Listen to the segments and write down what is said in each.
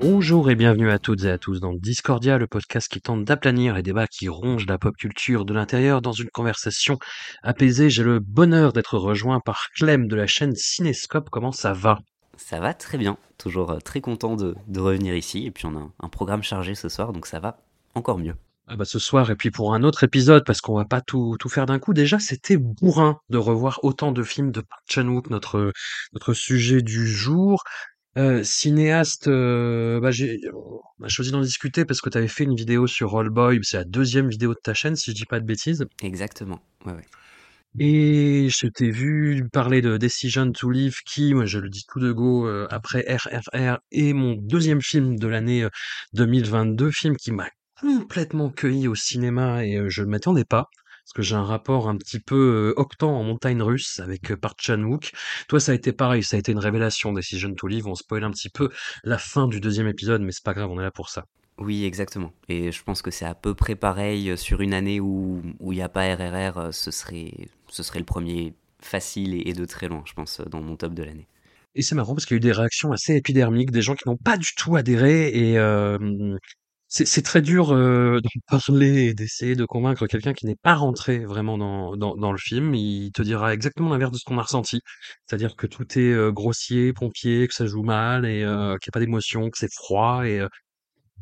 Bonjour et bienvenue à toutes et à tous dans Discordia, le podcast qui tente d'aplanir les débats qui rongent la pop culture de l'intérieur dans une conversation apaisée. J'ai le bonheur d'être rejoint par Clem de la chaîne Cinescope. Comment ça va? Ça va très bien, toujours euh, très content de, de revenir ici. Et puis on a un, un programme chargé ce soir, donc ça va encore mieux. ah bah ce soir et puis pour un autre épisode parce qu'on va pas tout, tout faire d'un coup. Déjà, c'était bourrin de revoir autant de films de Park Chan-wook, notre notre sujet du jour. Euh, cinéaste, euh, bah j'ai, on a choisi d'en discuter parce que tu avais fait une vidéo sur All Boy, c'est la deuxième vidéo de ta chaîne si je dis pas de bêtises. Exactement, ouais, ouais. Et je t'ai vu parler de Decision to Live qui, moi je le dis tout de go, euh, après RRR est mon deuxième film de l'année euh, 2022, film qui m'a complètement cueilli au cinéma et je ne m'attendais pas. Parce que j'ai un rapport un petit peu octant en montagne russe avec Park Chan-wook. Toi, ça a été pareil, ça a été une révélation, Decision to Live. On spoil un petit peu la fin du deuxième épisode, mais c'est pas grave, on est là pour ça. Oui, exactement. Et je pense que c'est à peu près pareil sur une année où il n'y a pas RRR, ce serait, ce serait le premier facile et, et de très loin, je pense, dans mon top de l'année. Et c'est marrant parce qu'il y a eu des réactions assez épidermiques, des gens qui n'ont pas du tout adhéré et euh, c'est c'est très dur euh, d'en parler et d'essayer de convaincre quelqu'un qui n'est pas rentré vraiment dans, dans, dans le film. Il te dira exactement l'inverse de ce qu'on a ressenti. C'est-à-dire que tout est euh, grossier, pompier, que ça joue mal et euh, qu'il n'y a pas d'émotion, que c'est froid et euh,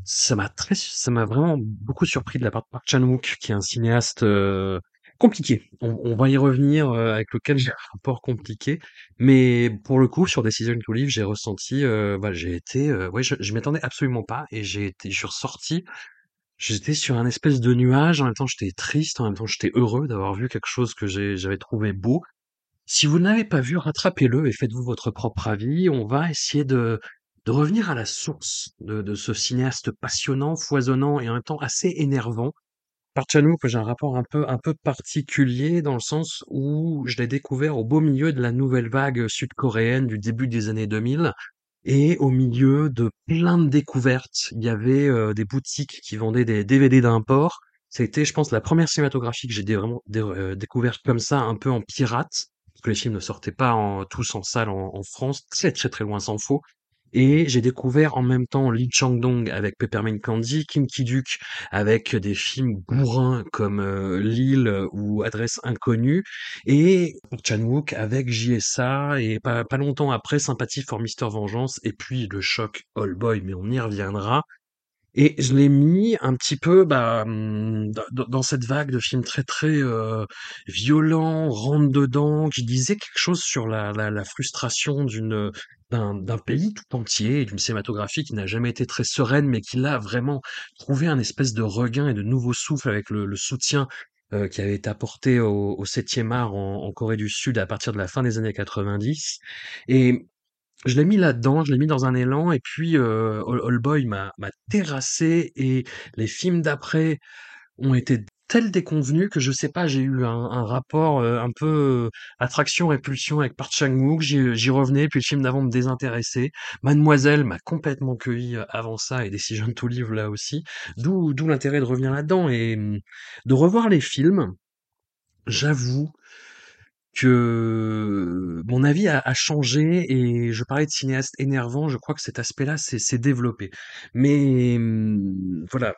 ça m'a très, ça m'a vraiment beaucoup surpris de la part de Park Chan-wook, qui est un cinéaste euh, compliqué. On, on va y revenir, euh, avec lequel j'ai un rapport compliqué. Mais pour le coup, sur Decision to Live, j'ai ressenti, euh, bah, j'ai été, euh, ouais, je, je m'attendais absolument pas et j'ai été, je suis ressorti. J'étais sur un espèce de nuage. En même temps, j'étais triste. En même temps, j'étais heureux d'avoir vu quelque chose que j'avais trouvé beau. Si vous ne l'avez pas vu, rattrapez-le et faites-vous votre propre avis. On va essayer de, de revenir à la source de, de ce cinéaste passionnant, foisonnant et en même temps assez énervant. Park Chan-wook, j'ai un rapport un peu, un peu particulier dans le sens où je l'ai découvert au beau milieu de la nouvelle vague sud-coréenne du début des années 2000 et au milieu de plein de découvertes. Il y avait euh, des boutiques qui vendaient des DVD d'import. C'était, je pense, la première cinématographie que j'ai vraiment euh, découverte comme ça, un peu en pirate, parce que les films ne sortaient pas en, tous en salle en, en France, très très très loin s'en faut. Et j'ai découvert en même temps Lee Chang-dong avec Peppermint Candy, Kim Ki-duk avec des films bourrins comme euh, Lille ou Adresse inconnue, et Chan-wook avec JSA, et pas, pas longtemps après Sympathie for Mr. Vengeance, et puis le choc All Boy, mais on y reviendra. Et je l'ai mis un petit peu bah, hum, dans, cette vague de films très très euh, violents, rentre dedans, qui disaient quelque chose sur la, la, la frustration d'une d'un pays tout entier, d'une cinématographie qui n'a jamais été très sereine, mais qui l'a vraiment trouvé un espèce de regain et de nouveau souffle avec le, le soutien euh, qui avait été apporté au, au 7e art en, en Corée du Sud à partir de la fin des années 90. Et je l'ai mis là-dedans, je l'ai mis dans un élan, et puis euh, All Boy m'a terrassé, et les films d'après ont été tels déconvenus que je sais pas, j'ai eu un, un rapport euh, un peu euh, attraction-répulsion avec Park Chan-wook, j'y revenais, puis le film d'avant me désintéressait. Mademoiselle m'a complètement cueilli euh, avant ça, et Decision to Live là aussi, d'où d'où l'intérêt de revenir là-dedans, et hum, de revoir les films, j'avoue que mon avis a, a changé et je parlais de cinéaste énervant, je crois que cet aspect-là s'est développé. Mais hum, voilà,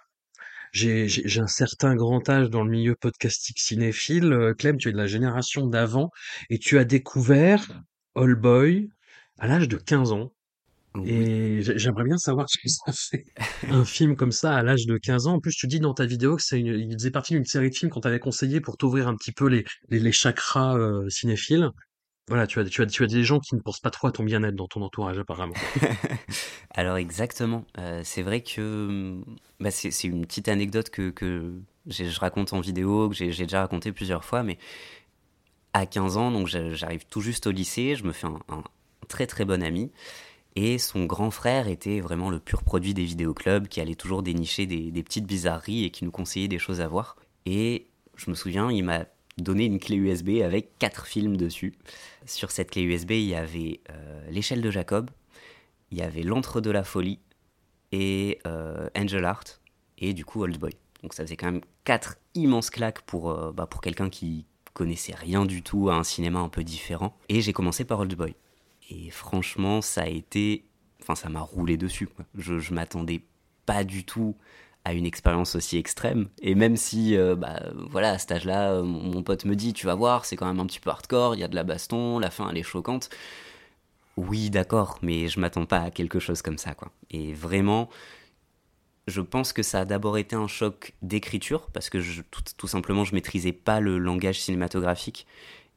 j'ai un certain grand âge dans le milieu podcastique cinéphile. Euh, Clem, tu es de la génération d'avant et tu as découvert All Boy à l'âge de 15 ans. Et j'aimerais bien savoir ce que ça fait, un film comme ça à l'âge de 15 ans. En plus, tu dis dans ta vidéo que c'est une, il faisait partie d'une série de films qu'on t'avait conseillé pour t'ouvrir un petit peu les, les, les chakras euh, cinéphiles. Voilà, tu as, tu, as, tu as des gens qui ne pensent pas trop à ton bien-être dans ton entourage, apparemment. Alors, exactement. Euh, c'est vrai que bah, c'est une petite anecdote que, que je raconte en vidéo, que j'ai déjà raconté plusieurs fois, mais à 15 ans, donc j'arrive tout juste au lycée, je me fais un, un très très bon ami. Et son grand frère était vraiment le pur produit des vidéoclubs, qui allait toujours dénicher des, petites bizarreries et qui nous conseillait des choses à voir. Et je me souviens, il m'a donné une clé USB avec quatre films dessus. Sur cette clé USB, il y avait euh, L'échelle de Jacob, il y avait L'antre de la folie et euh, Angel Art et du coup Old Boy. Donc ça faisait quand même quatre immenses claques pour, euh, bah, pour quelqu'un qui connaissait rien du tout à un cinéma un peu différent. Et j'ai commencé par Old Boy. Et franchement, ça a été. Enfin, ça m'a roulé dessus. Je, je m'attendais pas du tout à une expérience aussi extrême. Et même si, euh, bah, voilà, à cet âge-là, euh, mon pote me dit, tu vas voir, c'est quand même un petit peu hardcore, il y a de la baston, la fin elle est choquante. Oui, d'accord, mais je m'attends pas à quelque chose comme ça, quoi. Et vraiment, je pense que ça a d'abord été un choc d'écriture, parce que tout, simplement, je maîtrisais pas le langage cinématographique.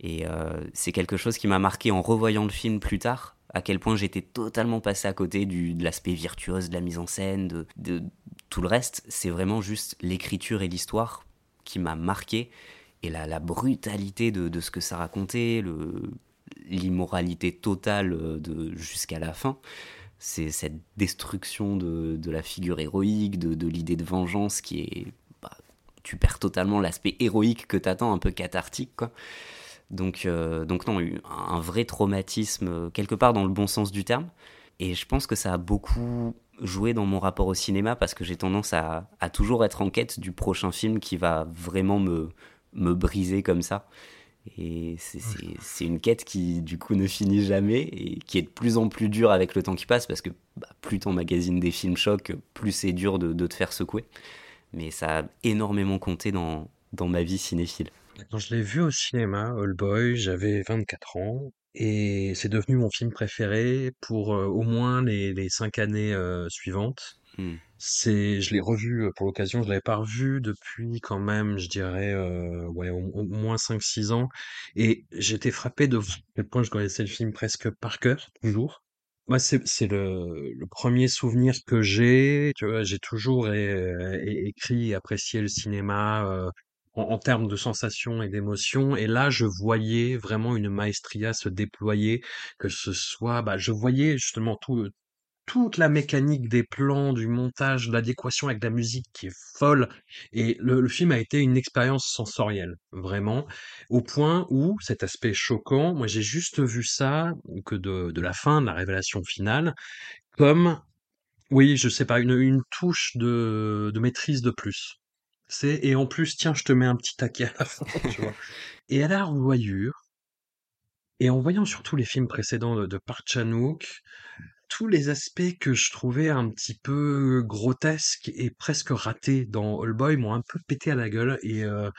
Et euh, c'est quelque chose qui m'a marqué en revoyant le film plus tard, à quel point j'étais totalement passé à côté du, de l'aspect virtuose de la mise en scène, de, tout le reste. C'est vraiment juste l'écriture et l'histoire qui m'a marqué, et la, brutalité de, de, ce que ça racontait, l'immoralité totale de, jusqu'à la fin. C'est cette destruction de, de, la figure héroïque, de, de l'idée de vengeance qui est... Bah, tu perds totalement l'aspect héroïque que t'attends, un peu cathartique, quoi. Donc, euh, donc non, un vrai traumatisme, euh, quelque part dans le bon sens du terme. Et je pense que ça a beaucoup joué dans mon rapport au cinéma parce que j'ai tendance à, à, toujours être en quête du prochain film qui va vraiment me, me briser comme ça. Et c'est une quête qui, du coup, ne finit jamais et qui est de plus en plus dure avec le temps qui passe parce que bah, plus ton magazine des films choque, plus c'est dur de, de, te faire secouer. Mais ça a énormément compté dans, dans ma vie cinéphile. Quand je l'ai vu au cinéma, All Boy, j'avais 24 ans et c'est devenu mon film préféré pour euh, au moins les, les cinq années euh, suivantes. Mmh. C'est, je l'ai revu pour l'occasion, je l'avais pas revu depuis quand même, je dirais, euh, ouais, au, au moins 5-6 ans. Et j'étais frappé de quel point je connaissais le film presque par cœur, toujours. Moi, c'est, c'est le, le premier souvenir que j'ai. Tu vois, j'ai toujours é- é- écrit et apprécié le cinéma. euh, en, en termes de sensations et d'émotions. Et là, je voyais vraiment une maestria se déployer, que ce soit, bah, je voyais justement tout, toute la mécanique des plans, du montage, de l'adéquation avec la musique qui est folle. Et le, le film a été une expérience sensorielle, vraiment, au point où cet aspect choquant, moi j'ai juste vu ça, que de, de la fin, de la révélation finale, comme, oui, je sais pas, une, une touche de, de maîtrise de plus. C'est et en plus, tiens, je te mets un petit taquet à la fin, tu vois. Et à la revoyure, et en voyant surtout les films précédents de, de Park Chan-wook, tous les aspects que je trouvais un petit peu grotesques et presque ratés dans All Boy m'ont un peu pété à la gueule et euh,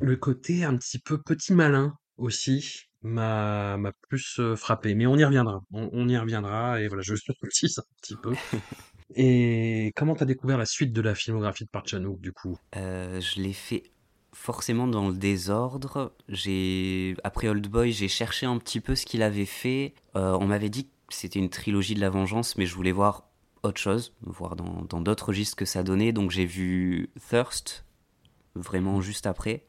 le côté un petit peu petit malin aussi m'a m'a plus euh, frappé. Mais on y reviendra, on, on y reviendra et voilà, je suis un petit peu. Et comment t'as découvert la suite de la filmographie de Park Chan-wook du coup? Euh, Je l'ai fait forcément dans le désordre. J'ai après Old Boy, j'ai cherché un petit peu ce qu'il avait fait. Euh, on m'avait dit que c'était une trilogie de la vengeance, mais je voulais voir autre chose, voir dans d'autres registres que ça donnait. Donc j'ai vu Thirst vraiment juste après.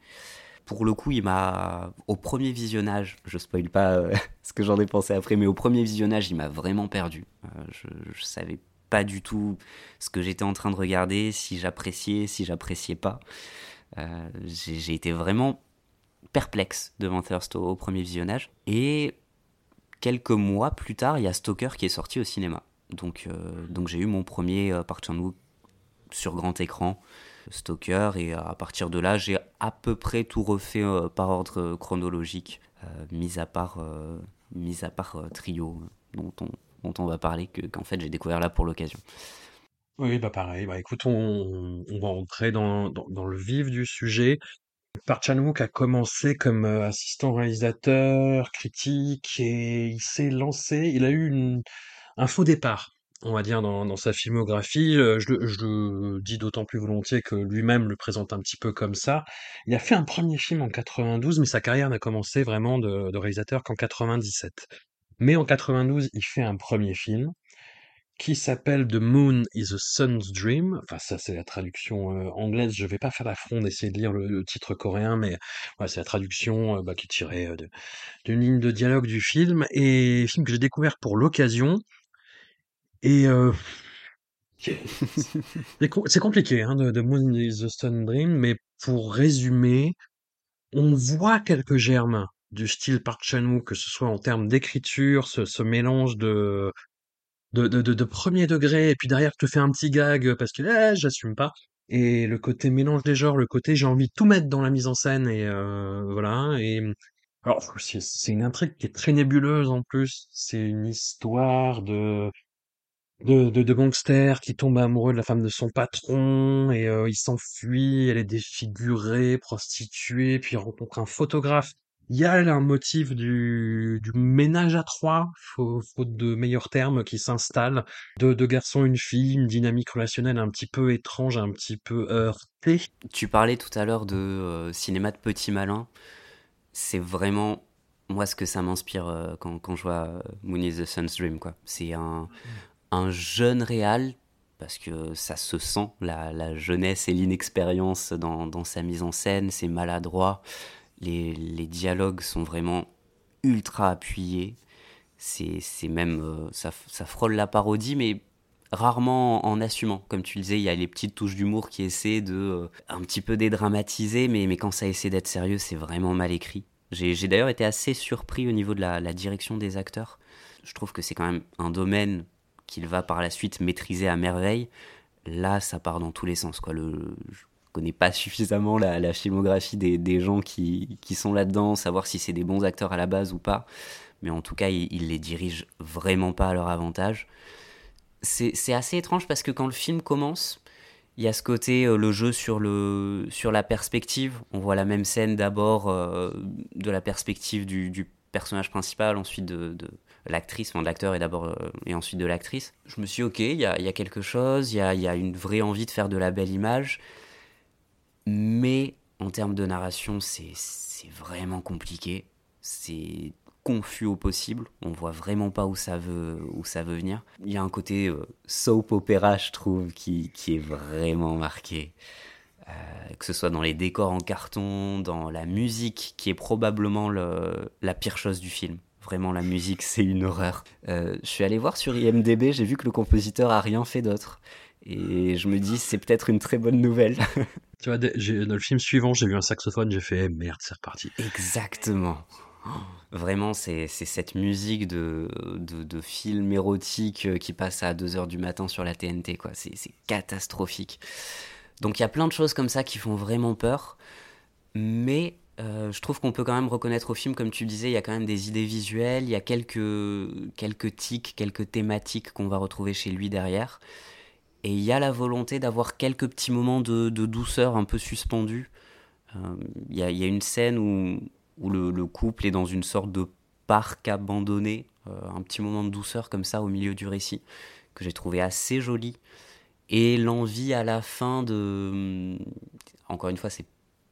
Pour le coup, il m'a au premier visionnage, je spoil pas euh, ce que j'en ai pensé après, mais au premier visionnage, il m'a vraiment perdu. Je, je savais pas du tout ce que j'étais en train de regarder, si j'appréciais, si j'appréciais pas. Euh, j'ai été vraiment perplexe devant Thirst au, au, premier visionnage. Et quelques mois plus tard, il y a Stalker qui est sorti au cinéma. Donc, euh, donc j'ai eu mon premier euh, Park Chan-wook sur grand écran, Stalker, et à partir de là, j'ai à peu près tout refait euh, par ordre chronologique, mis à part, mis à part Trio, dont on, dont on va parler, que, qu'en fait j'ai découvert là pour l'occasion. Oui, bah pareil. Bah écoute, on, va entrer dans, dans, le vif du sujet. Park Chan-wook a commencé comme euh, assistant réalisateur, critique, et il s'est lancé. Il a eu un faux départ, on va dire, dans, dans sa filmographie. Euh, je, le- je le dis d'autant plus volontiers que lui-même le présente un petit peu comme ça. Il a fait un premier film en 92, mais sa carrière n'a commencé vraiment de, de réalisateur qu'en 97. Mais en 92, il fait un premier film qui s'appelle The Moon is a Sun's Dream. Enfin, ça, c'est la traduction euh, anglaise. Je vais pas faire l'affront d'essayer de lire le, le titre coréen, mais c'est la traduction euh, bah, qui est tirée euh, d'une ligne de dialogue du film. Et film que j'ai découvert pour l'occasion. Et c'est co- c'est compliqué, hein, de Moon is a Sun Dream, mais pour résumer, on voit quelques germes du style Park Chan-wook, que ce soit en termes d'écriture, ce, mélange de, de, de, de, premier degré, et puis derrière, tu fais un petit gag parce que eh, j'assume pas. Et le côté mélange des genres, le côté j'ai envie de tout mettre dans la mise en scène, et euh, voilà. Et alors, c'est une intrigue qui est très nébuleuse en plus. C'est une histoire de de, de, de gangster qui tombe amoureux de la femme de son patron et euh, il s'enfuit, elle est défigurée, prostituée, puis rencontre un photographe. Il y a un motif du, ménage à trois, faut- faute de meilleurs termes, qui s'installe. De deux garçons, une fille, une dynamique relationnelle un petit peu étrange, un petit peu heurtée. Tu parlais tout à l'heure de euh, cinéma de petit malin. C'est vraiment moi ce que ça m'inspire euh, quand, je vois euh, Moon is the Sun's Dream. C'est un, un jeune réal, parce que ça se sent, la, la jeunesse et l'inexpérience dans, dans sa mise en scène, c'est maladroit. Les, dialogues sont vraiment ultra appuyés. C'est même. euh, ça, frôle la parodie, mais rarement en assumant. Comme tu le disais, il y a les petites touches d'humour qui essaient de euh, un petit peu dédramatiser, mais, quand ça essaie d'être sérieux, c'est vraiment mal écrit. J'ai d'ailleurs été assez surpris au niveau de la, direction des acteurs. Je trouve que c'est quand même un domaine qu'il va par la suite maîtriser à merveille. Là, ça part dans tous les sens. Connais pas suffisamment la, la filmographie des, gens qui, sont là-dedans, savoir si c'est des bons acteurs à la base ou pas. Mais en tout cas, il, il les dirige vraiment pas à leur avantage c'est assez étrange parce que quand le film commence, il y a ce côté, euh, le jeu sur, la perspective. On voit la même scène d'abord euh, de la perspective du, personnage principal, ensuite de, l'actrice, enfin de l'acteur et euh, et ensuite de l'actrice. Je me suis dit, ok, il y a, quelque chose, il y a une vraie envie de faire de la belle image, mais en termes de narration, c'est vraiment compliqué. C'est confus au possible. On voit vraiment pas où ça veut, où ça veut venir. Il y a un côté euh, soap opéra, je trouve, qui, qui est vraiment marqué. Euh, que ce soit dans les décors en carton, dans la musique, qui est probablement le- la pire chose du film. Vraiment, la musique, c'est une horreur. Euh, je suis allé voir sur IMDB, j'ai vu que le compositeur a rien fait d'autre. Et je me dis, c'est peut-être une très bonne nouvelle. Tu vois, dans le film suivant, j'ai vu un saxophone, j'ai fait merde, c'est reparti. Exactement. Vraiment, c'est cette musique de, de, de film érotique euh, qui passe à 2h du matin sur la TNT, quoi. C'est catastrophique. Donc il y a plein de choses comme ça qui font vraiment peur. Mais euh, je trouve qu'on peut quand même reconnaître au film, comme tu disais, il y a quand même des idées visuelles, il y a quelques, quelques tics, quelques thématiques qu'on va retrouver chez lui derrière. Et il y a la volonté d'avoir quelques petits moments de, douceur un peu suspendus. Euh, Il y, a, une scène où, où le, le couple est dans une sorte de parc abandonné, euh, un petit moment de douceur comme ça au milieu du récit, que j'ai trouvé assez joli. Et l'envie à la fin de... Encore une fois, c'est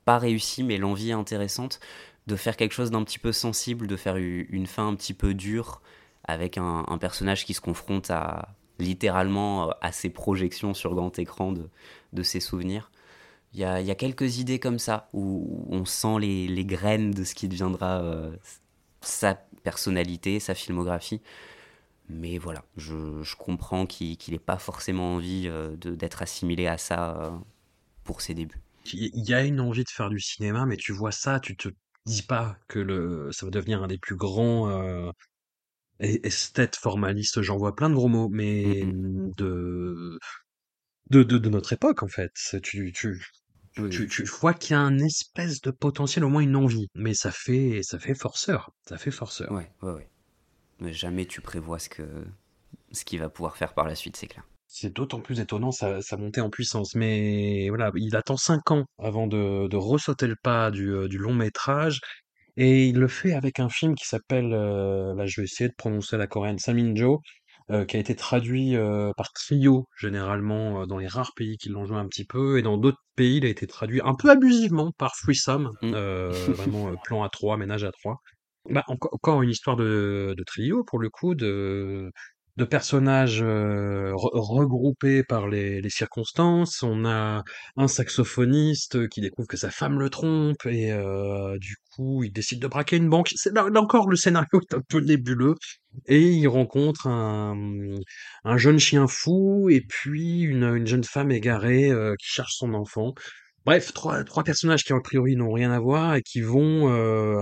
pas réussi, mais l'envie intéressante de faire quelque chose d'un petit peu sensible, de faire une fin un petit peu dure, avec un personnage qui se confronte à littéralement euh, à ses projections sur grand écran de, de ses souvenirs. Il y a, y a quelques idées comme ça, où on sent les, les graines de ce qui deviendra euh, sa personnalité, sa filmographie. Mais voilà, je, je comprends qu'il qu'il n'ait pas forcément envie euh, d'être assimilé à ça pour ses débuts. Il y a une envie de faire du cinéma, mais tu vois ça, tu te dis pas que le, ça va devenir un des plus grands es- esthètes formalistes. J'en vois plein de gros mots, mais Mhm. de, de, de, de notre époque, en fait. Tu, tu, Oui, tu, tu vois qu'il y a un espèce de potentiel, au moins une envie, mais ça fait, ça fait forceur. Ça fait forceur. Ouais, ouais, ouais. Mais jamais tu prévois ce que ce qu'il va pouvoir faire par la suite, c'est clair. C'est d'autant plus étonnant sa, sa montée en puissance. Mais voilà, il attend cinq ans avant de, de ressauter le pas du, euh, du long métrage. Et il le fait avec un film qui s'appelle, euh, là je vais essayer de prononcer la coréenne, Saminjo, euh, qui a été traduit euh, par Trio, généralement, euh, dans les rares pays qui l'ont joué un petit peu, et dans d'autres pays, il a été traduit un peu abusivement par Threesome, Mm. vraiment plan à trois, ménage à trois. Bah, enco- encore une histoire de, de trio, pour le coup, de, de personnages euh, re- regroupés par les, circonstances. On a un saxophoniste qui découvre que sa femme le trompe et euh, du coup il décide de braquer une banque. C'est là, encore le scénario est un peu nébuleux et il rencontre un, un jeune chien fou et puis une, une jeune femme égarée euh, qui cherche son enfant. Bref, trois, personnages qui a priori n'ont rien à voir et qui vont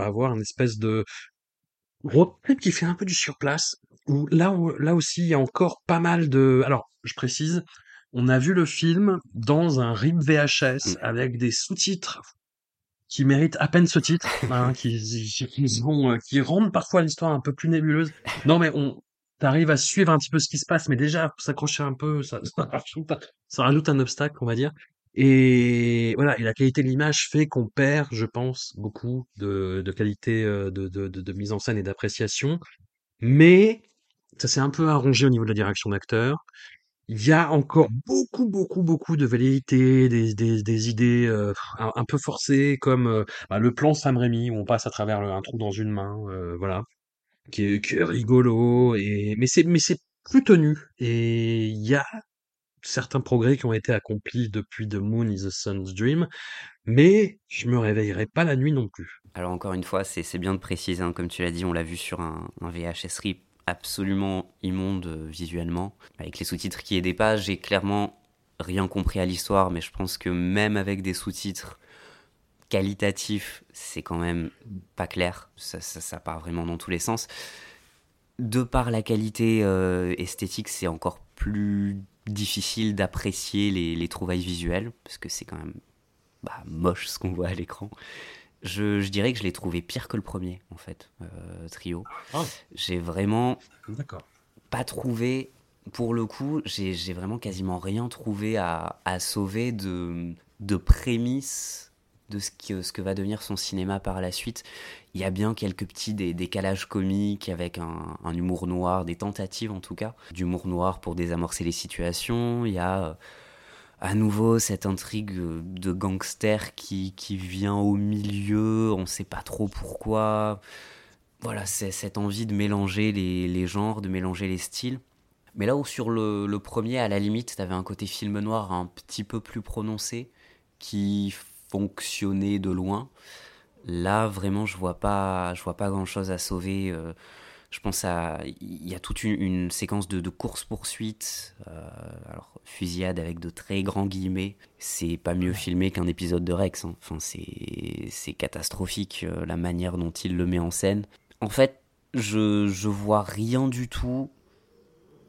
avoir une espèce de road trip qui fait un peu du surplace. Où là, où- là aussi, il y a encore pas mal de. Alors, je précise, on a vu le film dans un RIP VHS Mm. avec des sous-titres qui méritent à peine ce titre, hein, qui, qui, qui ont, euh, qui rendent parfois l'histoire un peu plus nébuleuse. Non, mais on, t'arrives à suivre un petit peu ce qui se passe, mais déjà, s'accrocher un peu, ça, ça rajoute, un- ça rajoute un obstacle, on va dire. Et voilà, et la qualité de l'image fait qu'on perd, je pense, beaucoup de, de qualité euh, de, de, de, de mise en scène et d'appréciation. Mais ça s'est un peu arrangé au niveau de la direction d'acteur. Il y a encore beaucoup, beaucoup, beaucoup de velléités, des, des, des idées euh, un, un peu forcées, comme euh, bah, le plan Sam Raimi, où on passe à travers le- un trou dans une main, euh, voilà, qui est, qui est rigolo, et mais c'est mais c'est plus tenu. Et il y a certains progrès qui ont été accomplis depuis The Moon is the Sun's Dream, mais je me réveillerai pas la nuit non plus. Alors encore une fois, c'est bien de préciser, hein, comme tu l'as dit, on l'a vu sur un, un VHS RIP absolument immonde euh, visuellement, avec les sous-titres qui aidaient pas. J'ai clairement rien compris à l'histoire, mais je pense que même avec des sous-titres qualitatifs, c'est quand même pas clair. Ça, ça, ça part vraiment dans tous les sens. De par la qualité euh, esthétique, c'est encore plus difficile d'apprécier les, les trouvailles visuelles, parce que c'est quand même bah, moche ce qu'on voit à l'écran. Je, je dirais que je l'ai trouvé pire que le premier, en fait, euh, Trio. Ah. J'ai vraiment pas trouvé, pour le coup, j'ai j'ai vraiment quasiment rien trouvé à, à sauver de, de prémices de ce que, ce que va devenir son cinéma par la suite. Il y a bien quelques petits dé- décalages comiques avec un, humour noir, des tentatives en tout cas, d'humour noir pour désamorcer les situations. Il y a euh, à nouveau cette intrigue euh, de gangster qui, qui vient au milieu, on sait pas trop pourquoi. Voilà, c'est cette envie de mélanger les, genres, de mélanger les styles. Mais là où sur le, le premier, à la limite, t'avais un côté film noir un petit peu plus prononcé, qui fonctionnait de loin. Là, vraiment, je vois pas, je vois pas grand chose à sauver. euh, je pense à, il y a toute une, une séquence de, de course poursuite, alors fusillade avec de très grands guillemets. C'est pas mieux filmé qu'un épisode de Rex. hein. Enfin, c'est, c'est catastrophique euh, la manière dont il le met en scène. En fait, je, je vois rien du tout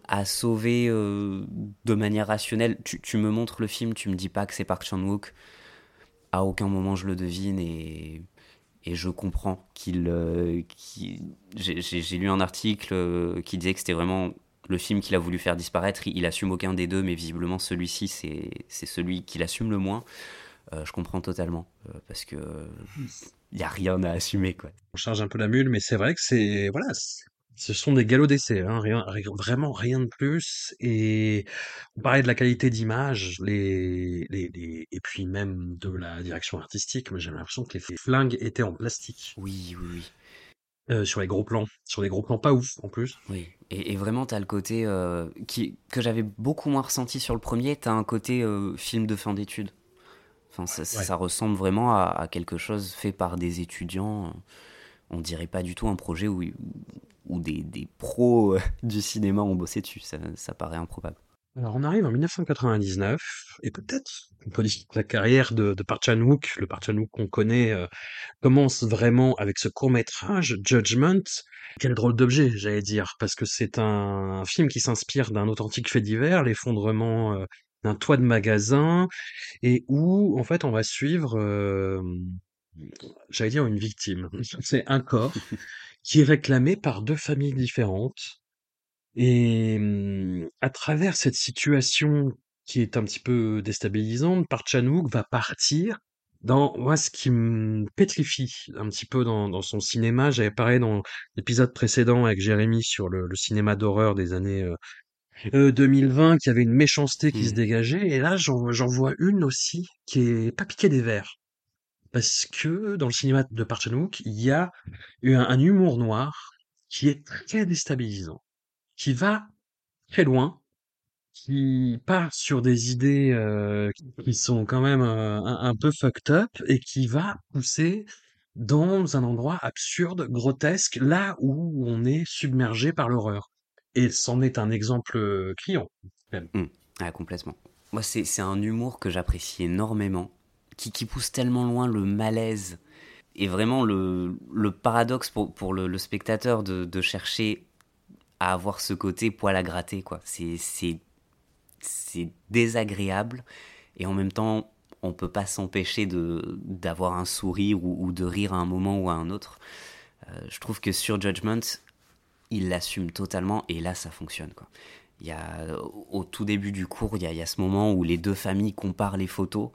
à sauver euh, de manière rationnelle. Tu, tu me montres le film, tu me dis pas que c'est Park Chan-wook. À aucun moment je le devine et, et je comprends qu'il. euh, j'ai- lu un article euh, qui disait que c'était vraiment le film qu'il a voulu faire disparaître. Il, il assume aucun des deux, mais visiblement celui-ci, c'est celui qu'il assume le moins. Euh, je comprends totalement euh, parce que il y a rien à assumer quoi. On charge un peu la mule, mais c'est vrai que c'est voilà, c'est- ce sont des galops d'essai, hein, rien, rien- vraiment rien de plus. Et on parlait de la qualité d'image, les, les, les- et puis même de la direction artistique. Mais j'ai l'impression que les flingues étaient en plastique Oui, oui, oui. euh, sur les gros plans, sur les gros plans pas ouf en plus. Oui, et, et vraiment, t'as le côté euh, qui, que j'avais beaucoup moins ressenti sur le premier, t'as un côté euh, film de fin d'études. Enfin, ça, ça- Ouais. ça ressemble vraiment à, à quelque chose fait par des étudiants. On dirait pas du tout un projet où, où des, des pros euh, du cinéma ont bossé dessus. Ça, paraît improbable. Alors on arrive en 1999 et peut-être peut que la carrière de, de Park Chan-wook, le Park Chan-wook qu'on connaît, euh, commence vraiment avec ce court métrage Judgment. Quel drôle d'objet, j'allais dire, parce que c'est un, film qui s'inspire d'un authentique fait divers, l'effondrement euh, d'un toit de magasin, et où en fait on va suivre, j'allais dire une victime. C'est un corps qui est réclamé par deux familles différentes. Et mmh, à travers cette situation qui est un petit peu déstabilisante, Park Chan-wook va partir Dans moi, ce qui me pétrifie un petit peu dans dans son cinéma, j'avais parlé dans l'épisode précédent avec Jérémy sur le le cinéma d'horreur des années, heu, 2020, qu'il y avait une méchanceté qui se Mmh. dégageait et là, j'en vois une aussi qui est pas piquée des vers. Parce que dans le cinéma de Park Chan-wook, il y a un humour noir qui est très déstabilisant, qui va très loin qui part sur des idées, heu, qui sont quand même, heu, un peu fucked up et qui va pousser dans un endroit absurde, grotesque, là où on est submergé par l'horreur et c'en est un exemple, heu, criant, même. Mmh. Ah, complètement. Moi, c'est un humour que j'apprécie énormément, qui pousse tellement loin le malaise et vraiment le le paradoxe pour pour le spectateur de de chercher à avoir ce côté poil à gratter, quoi. C'est désagréable et en même temps, on peut pas s'empêcher d'avoir un sourire ou de rire à un moment ou à un autre. Heu, je trouve que sur Judgment, il l'assume totalement et là, ça fonctionne, quoi. Il y a au tout début du cours, il y a il y a ce moment où les 2 familles comparent les photos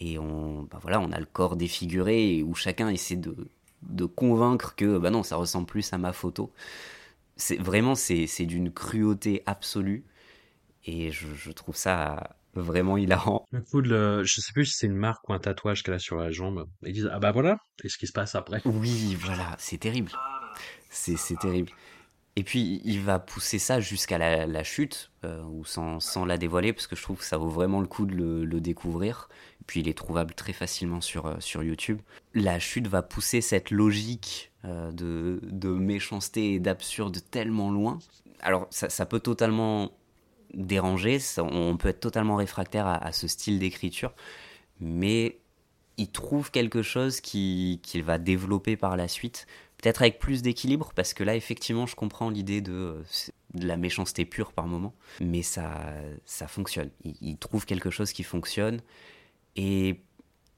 et on bah, voilà, on a le corps défiguré où chacun essaie de de convaincre que, bah, non, ça ressemble plus à ma photo. C'est vraiment, c'est c'est d'une cruauté absolue et je je trouve ça vraiment hilarant. Le coup de le je sais plus si c'est une marque ou un tatouage qu'elle a sur la jambe. Ils disent: «Ah bah voilà» et ce qui se passe après. Oui, voilà, c'est terrible. C'est c'est terrible. Et puis, il va pousser ça jusqu'à la, chute, euh, ou sans, la dévoiler, parce que je trouve que ça vaut vraiment le coup de le, découvrir. Et puis, il est trouvable très facilement sur, euh, YouTube. La chute va pousser cette logique euh, de, méchanceté et d'absurde tellement loin. Alors, ça, peut totalement déranger, on peut être totalement réfractaire à, ce style d'écriture, mais il trouve quelque chose qui- qu'il va développer par la suite, peut-être avec plus d'équilibre, parce que là, effectivement, je comprends l'idée de, euh, la méchanceté pure par moment, mais ça, ça fonctionne. Il, trouve quelque chose qui fonctionne, et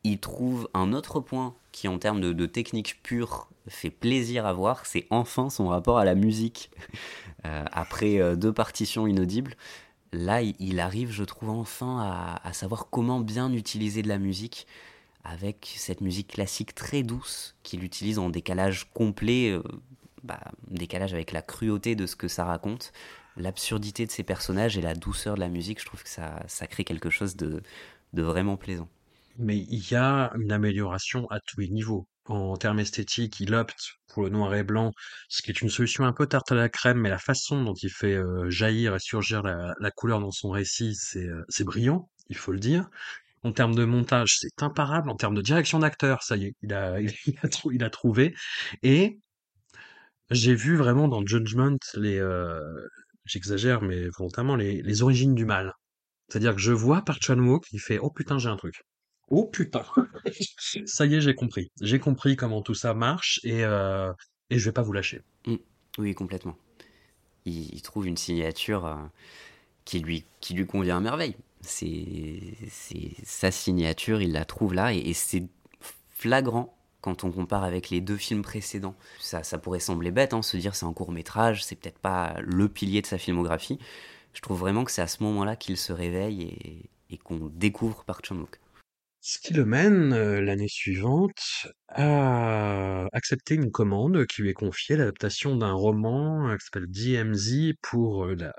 il trouve un autre point qui, en termes de, technique pure, fait plaisir à voir, c'est enfin son rapport à la musique. Euh, après euh, deux partitions inaudibles, là, il, arrive, je trouve, enfin à savoir comment bien utiliser de la musique avec cette musique classique très douce qu'il utilise en décalage complet, euh, bah, décalage avec la cruauté de ce que ça raconte, l'absurdité de ses personnages et la douceur de la musique. Je trouve que ça, crée quelque chose de, vraiment plaisant. Mais il y a une amélioration à tous les niveaux. En termes esthétiques, il opte pour le noir et blanc, ce qui est une solution un peu tarte à la crème, mais la façon dont il fait euh, jaillir et surgir la, couleur dans son récit, c'est euh, c'est brillant, il faut le dire. En termes de montage, c'est imparable. En termes de direction d'acteur, ça y est, il a, il a, trou- il a trouvé. Et j'ai vu vraiment dans Judgment les, euh, j'exagère, mais volontairement, les, les origines du mal. C'est-à-dire que je vois Park Chan-wook, il fait, oh putain, j'ai un truc. Oh putain. Ça y est, j'ai compris. J'ai compris comment tout ça marche et, euh, et je vais pas vous lâcher. Mm. Oui, complètement. Il, il trouve une signature euh, qui, lui, qui lui convient à merveille. C'est sa signature, il la trouve là et, c'est flagrant quand on compare avec les deux films précédents. Ça, ça pourrait sembler bête, hein, se dire c'est un court métrage, c'est peut-être pas le pilier de sa filmographie. Je trouve vraiment que c'est à ce moment-là qu'il se réveille et, et qu'on découvre Park Chan-wook. Ce qui le mène, euh, l'année suivante, à accepter une commande qui lui est confiée, l'adaptation d'un roman euh, qui s'appelle DMZ pour euh, la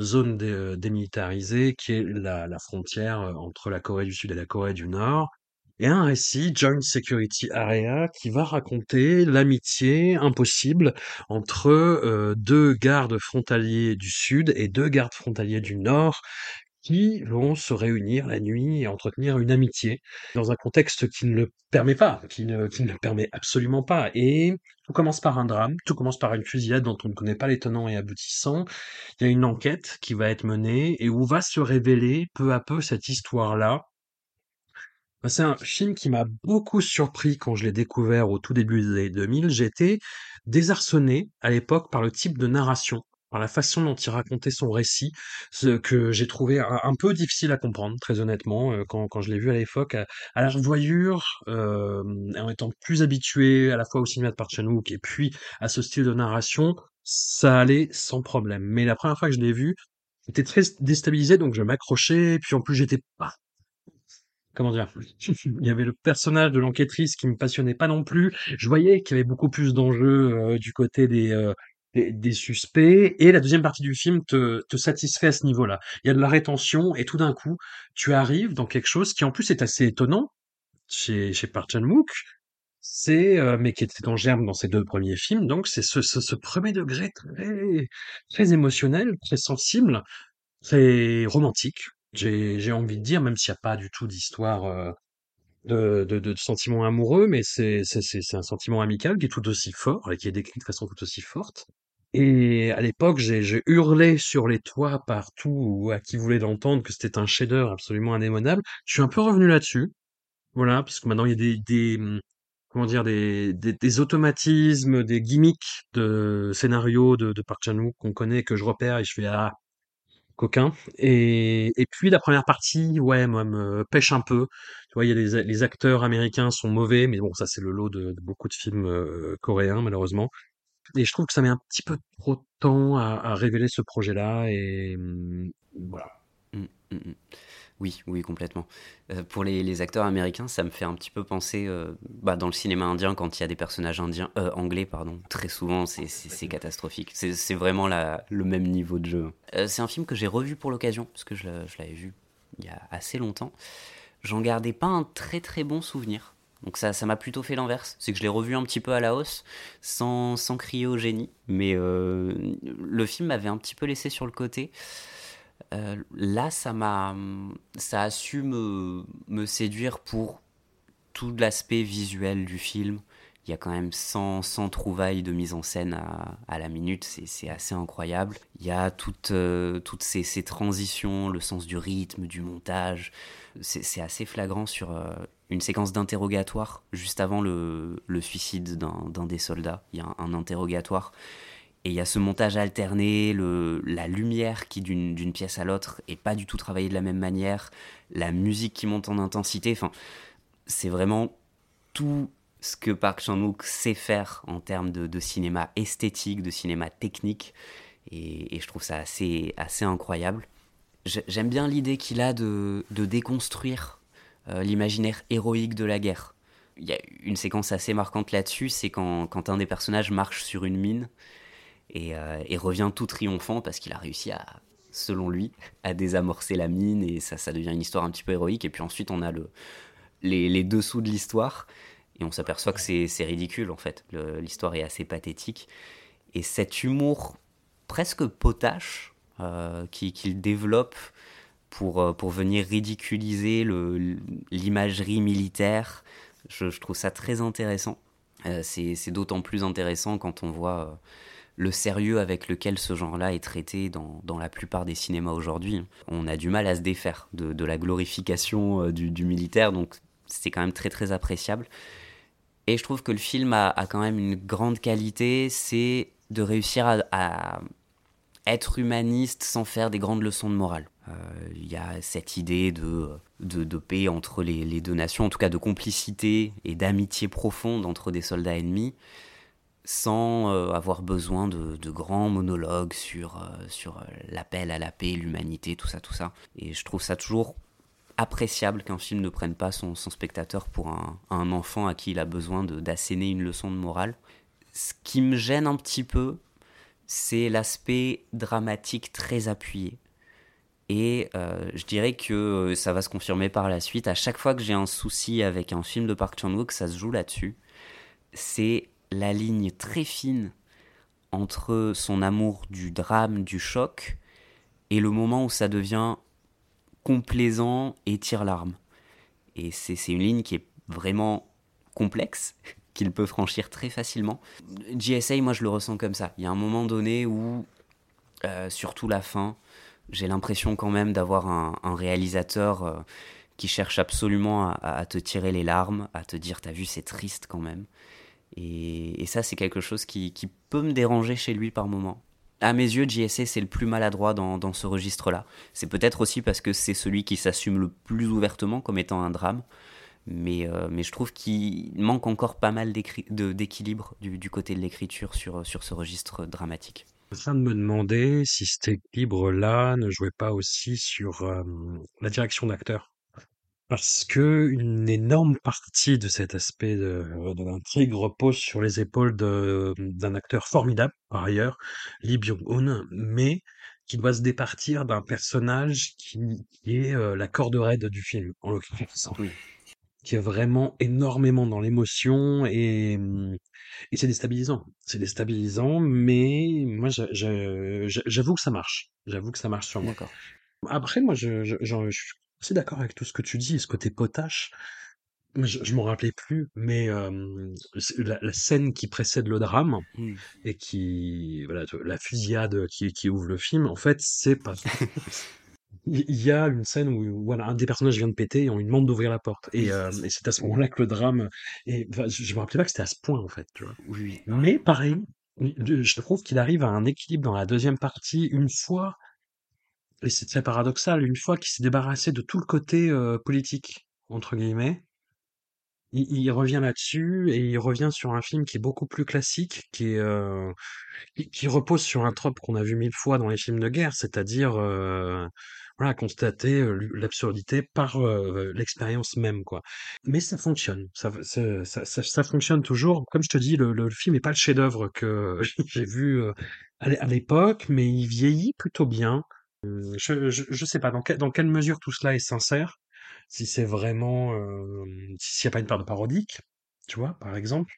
zone euh, démilitarisée qui est la, la frontière euh, entre la Corée du Sud et la Corée du Nord. Et un récit, Joint Security Area, qui va raconter l'amitié impossible entre euh, deux gardes frontaliers du Sud et deux gardes frontaliers du Nord qui vont se réunir la nuit et entretenir une amitié dans un contexte qui ne le permet pas, qui ne, qui ne le permet absolument pas. Et tout commence par un drame, tout commence par une fusillade dont on ne connaît pas les tenants et aboutissants. Il y a une enquête qui va être menée et où va se révéler peu à peu cette histoire-là. Bah, C'est un film qui m'a beaucoup surpris quand je l'ai découvert au tout début des années 2000. J'étais désarçonné à l'époque par le type de narration, la façon dont il racontait son récit, ce que j'ai trouvé un, peu difficile à comprendre, très honnêtement, euh, quand, quand je l'ai vu à l'époque, à, la revoyure, euh, en étant plus habitué à la fois au cinéma de Park et puis à ce style de narration, ça allait sans problème. Mais la première fois que je l'ai vu, j'étais très déstabilisé, donc je m'accrochais, puis en plus j'étais pas comment dire? Il y avait le personnage de l'enquêtrice qui me passionnait pas non plus. Je voyais qu'il y avait beaucoup plus d'enjeux, heu, du côté des, des suspects et la deuxième partie du film te satisfait à ce niveau-là. Il y a de la rétention et tout d'un coup, tu arrives dans quelque chose qui en plus est assez étonnant chez chez Park Chan-wook, c'est, heu, mais qui était en germe dans ses 2 premiers films donc c'est ce 1er degré très très émotionnel, très sensible, très romantique. J'ai envie de dire, même s'il y a pas du tout d'histoire, heu, de de sentiments amoureux, mais c'est un sentiment amical qui est tout aussi fort et qui est décrit de façon tout aussi forte et à l'époque, j'ai hurlé sur les toits partout à qui voulait l'entendre que c'était un chef-d'œuvre absolument indémodable. Je suis un peu revenu là-dessus, voilà, parce que maintenant il y a des des, mmh, comment dire? Des des automatismes, des gimmicks de scénario de de Park Chan-wook qu'on connaît, que je repère et je fais: «Ah, coquin» et et puis la première partie, ouais, moi, me pêche un peu. Tu vois, il y a les les acteurs américains sont mauvais, mais bon, ça, c'est le lot de de beaucoup de films, heu, coréens, malheureusement et je trouve que ça met un petit peu trop de temps à à révéler ce projet-là et mmh, voilà. Mmh, mmh mh. Oui, oui, complètement. Heu, pour les les acteurs américains, ça me fait un petit peu penser, heu, bah, dans le cinéma indien quand il y a des personnages indiens heu, anglais pardon, très souvent c'est catastrophique. C'est vraiment la le même niveau de jeu. C'est un film que j'ai revu pour l'occasion, parce que je l'avais vu il y a assez longtemps. J'en gardais pas un très, très bon souvenir. Donc ça ça m'a plutôt fait l'inverse. C'est que je l'ai revu un petit peu à la hausse, sans sans crier au génie, mais heu, le film m'avait un petit peu laissé sur le côté. Heu, là, ça m'a, ça a su me séduire pour tout l'aspect visuel du film. Il y a quand même 100 100 trouvailles de mise en scène à à la minute, c'est assez incroyable. Il y a toutes, heu, toutes ces transitions, le sens du rythme, du montage. C'est assez flagrant sur, une séquence d'interrogatoire juste avant le suicide d'un des soldats. Il y a un interrogatoire et il y a ce montage alterné, la lumière qui d'une pièce à l'autre est pas du tout travaillée de la même manière, la musique qui monte en intensité, enfin, c'est vraiment tout ce que Park Chan-wook sait faire en termes de cinéma esthétique, de cinéma technique et je trouve ça assez incroyable. J'ai j'aime bien l'idée qu'il a de déconstruire, l'imaginaire héroïque de la guerre. Il y a une séquence assez marquante là-dessus, c'est quand un des personnages marche sur une mine et heu et revient tout triomphant parce qu'il a réussi à, selon lui, à désamorcer la mine et ça devient une histoire un petit peu héroïque et puis ensuite on a le les dessous de l'histoire et on s'aperçoit que c'est ridicule en fait. L'histoire est assez pathétique et cet humour presque potache, qui qu'il développe pour, heu, pour venir ridiculiser l'imagerie militaire, je trouve ça très intéressant. Heu, c'est d'autant plus intéressant quand on voit, heu, le sérieux avec lequel ce genre-là est traité dans dans la plupart des cinémas aujourd'hui. On a du mal à se défaire de de la glorification, heu, du militaire donc c'est quand même très, très appréciable et je trouve que le film a a quand même une grande qualité, c'est de réussir à être humaniste sans faire des grandes leçons de morale. Heu, il y a cette idée de, de paix entre les 2 nations, en tout cas de complicité et d'amitié profonde entre des soldats ennemis, sans, heu, avoir besoin de grands monologues sur, heu, sur, l'appel à la paix, l'humanité, tout ça, tout ça et je trouve ça toujours appréciable qu'un film ne prenne pas son spectateur pour un un enfant à qui il a besoin d'asséner une leçon de morale. Ce qui me gêne un petit peu, c'est l'aspect dramatique très appuyé et heu, je dirais que, ça va se confirmer par la suite. À chaque fois que j'ai un souci avec un film de Park Chan-wook, ça se joue là-dessus. C'est la ligne très fine entre son amour du drame, du choc et le moment où ça devient complaisant et tire-larme et c'est une ligne qui est vraiment complexe, qu'il peut franchir très facilement. JSA, moi je le ressens comme ça. Il y a un moment donné où, heu, surtout la fin, j'ai l'impression quand même d'avoir un réalisateur, heu, qui cherche absolument à te tirer les larmes, à te dire: «Tu as vu, c'est triste quand même» et ça, c'est quelque chose qui peut me déranger chez lui par moments. À mes yeux, JSA, c'est le plus maladroit dans ce registre-là. C'est peut-être aussi parce que c'est celui qui s'assume le plus ouvertement comme étant un drame, mais mais je trouve qu'il manque encore pas mal d'équilibre du côté de l'écriture sur ce registre dramatique. En train de me demander si cet équilibre-là ne jouait pas aussi sur, la direction d'acteur. Parce que une énorme partie de cet aspect de de l'intrigue repose sur les épaules d'un acteur formidable, par ailleurs, Lee Byung-hun, mais qui doit se départir d'un personnage qui est, heu, la corde raide du film, en l'occurrence. Qui est vraiment énormément dans l'émotion et mmh et c'est déstabilisant. C'est déstabilisant, mais moi j'avoue que ça marche. J'avoue que ça marche sur moi. Après moi je je j'en je suis assez d'accord avec tout ce que tu dis, ce côté potache. Je je m'en rappelais plus, mais la la scène qui précède le drame Mmh. et qui voilà, la fusillade qui qui ouvre le film, en fait, c'est pas il y a une scène où voilà, un des personnages vient de péter et on lui demande d'ouvrir la porte et hem et c'est à ce moment-là que le drame et enfin, je je me rappelais pas que c'était à ce point, en fait, tu vois? Oui. Mais pareil, je trouve qu'il arrive à un équilibre dans la deuxième partie une fois et c'est très paradoxal, une fois qu'il s'est débarrassé de tout le côté, heu, «politique» entre guillemets il il revient là-dessus et il revient sur un film qui est beaucoup plus classique, qui est, heu, qui qui repose sur un trope qu'on a vu 1000 fois dans les films de guerre, c'est-à-dire, heu, voilà, constater, l'absurdité par, l'expérience même, quoi. Mais ça fonctionne, ça ça ça fonctionne toujours. Comme je te dis, le le film est pas le chef-d'œuvre que j'ai vu, à l'é à l'époque, mais il vieillit plutôt bien. Heu, je je je sais pas dans quelle dans quelle mesure tout cela est sincère, si c'est vraiment, hem, s'il y a pas une part de parodique, tu vois, par exemple.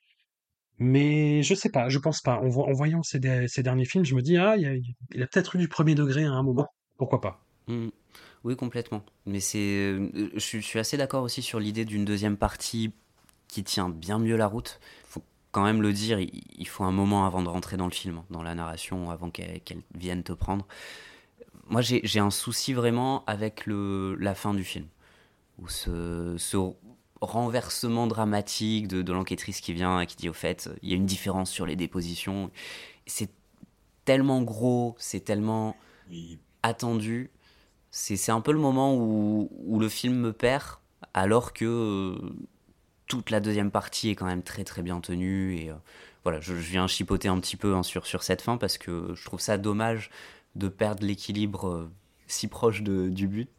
Mais je sais pas, je pense pas. En voyant ces ces derniers films, je me dis: «Ah, il a peut-être eu du premier degré à un moment, pourquoi pas?» Mmh. Oui, complètement. Mais c'est, heu, je suis je suis assez d'accord aussi sur l'idée d'une deuxième partie qui tient bien mieux la route. Faut quand même le dire, il il faut un moment avant de rentrer dans le film, dans la narration, avant qu'elle vienne te prendre. Moi, j'ai j'ai un souci vraiment avec le la fin du film, où ce ce renversement dramatique de de l'enquêtrice qui vient et qui dit: «Au fait, il y a une différence sur les dépositions». C'est tellement gros, c'est tellement attendu. C'est un peu le moment où où le film me perd, alors que, heu, toute la deuxième partie est quand même très, très bien tenue et heu, voilà, je viens chipoter un petit peu, hein, sur sur cette fin parce que je trouve ça dommage de perdre l'équilibre, heu, si proche de du but.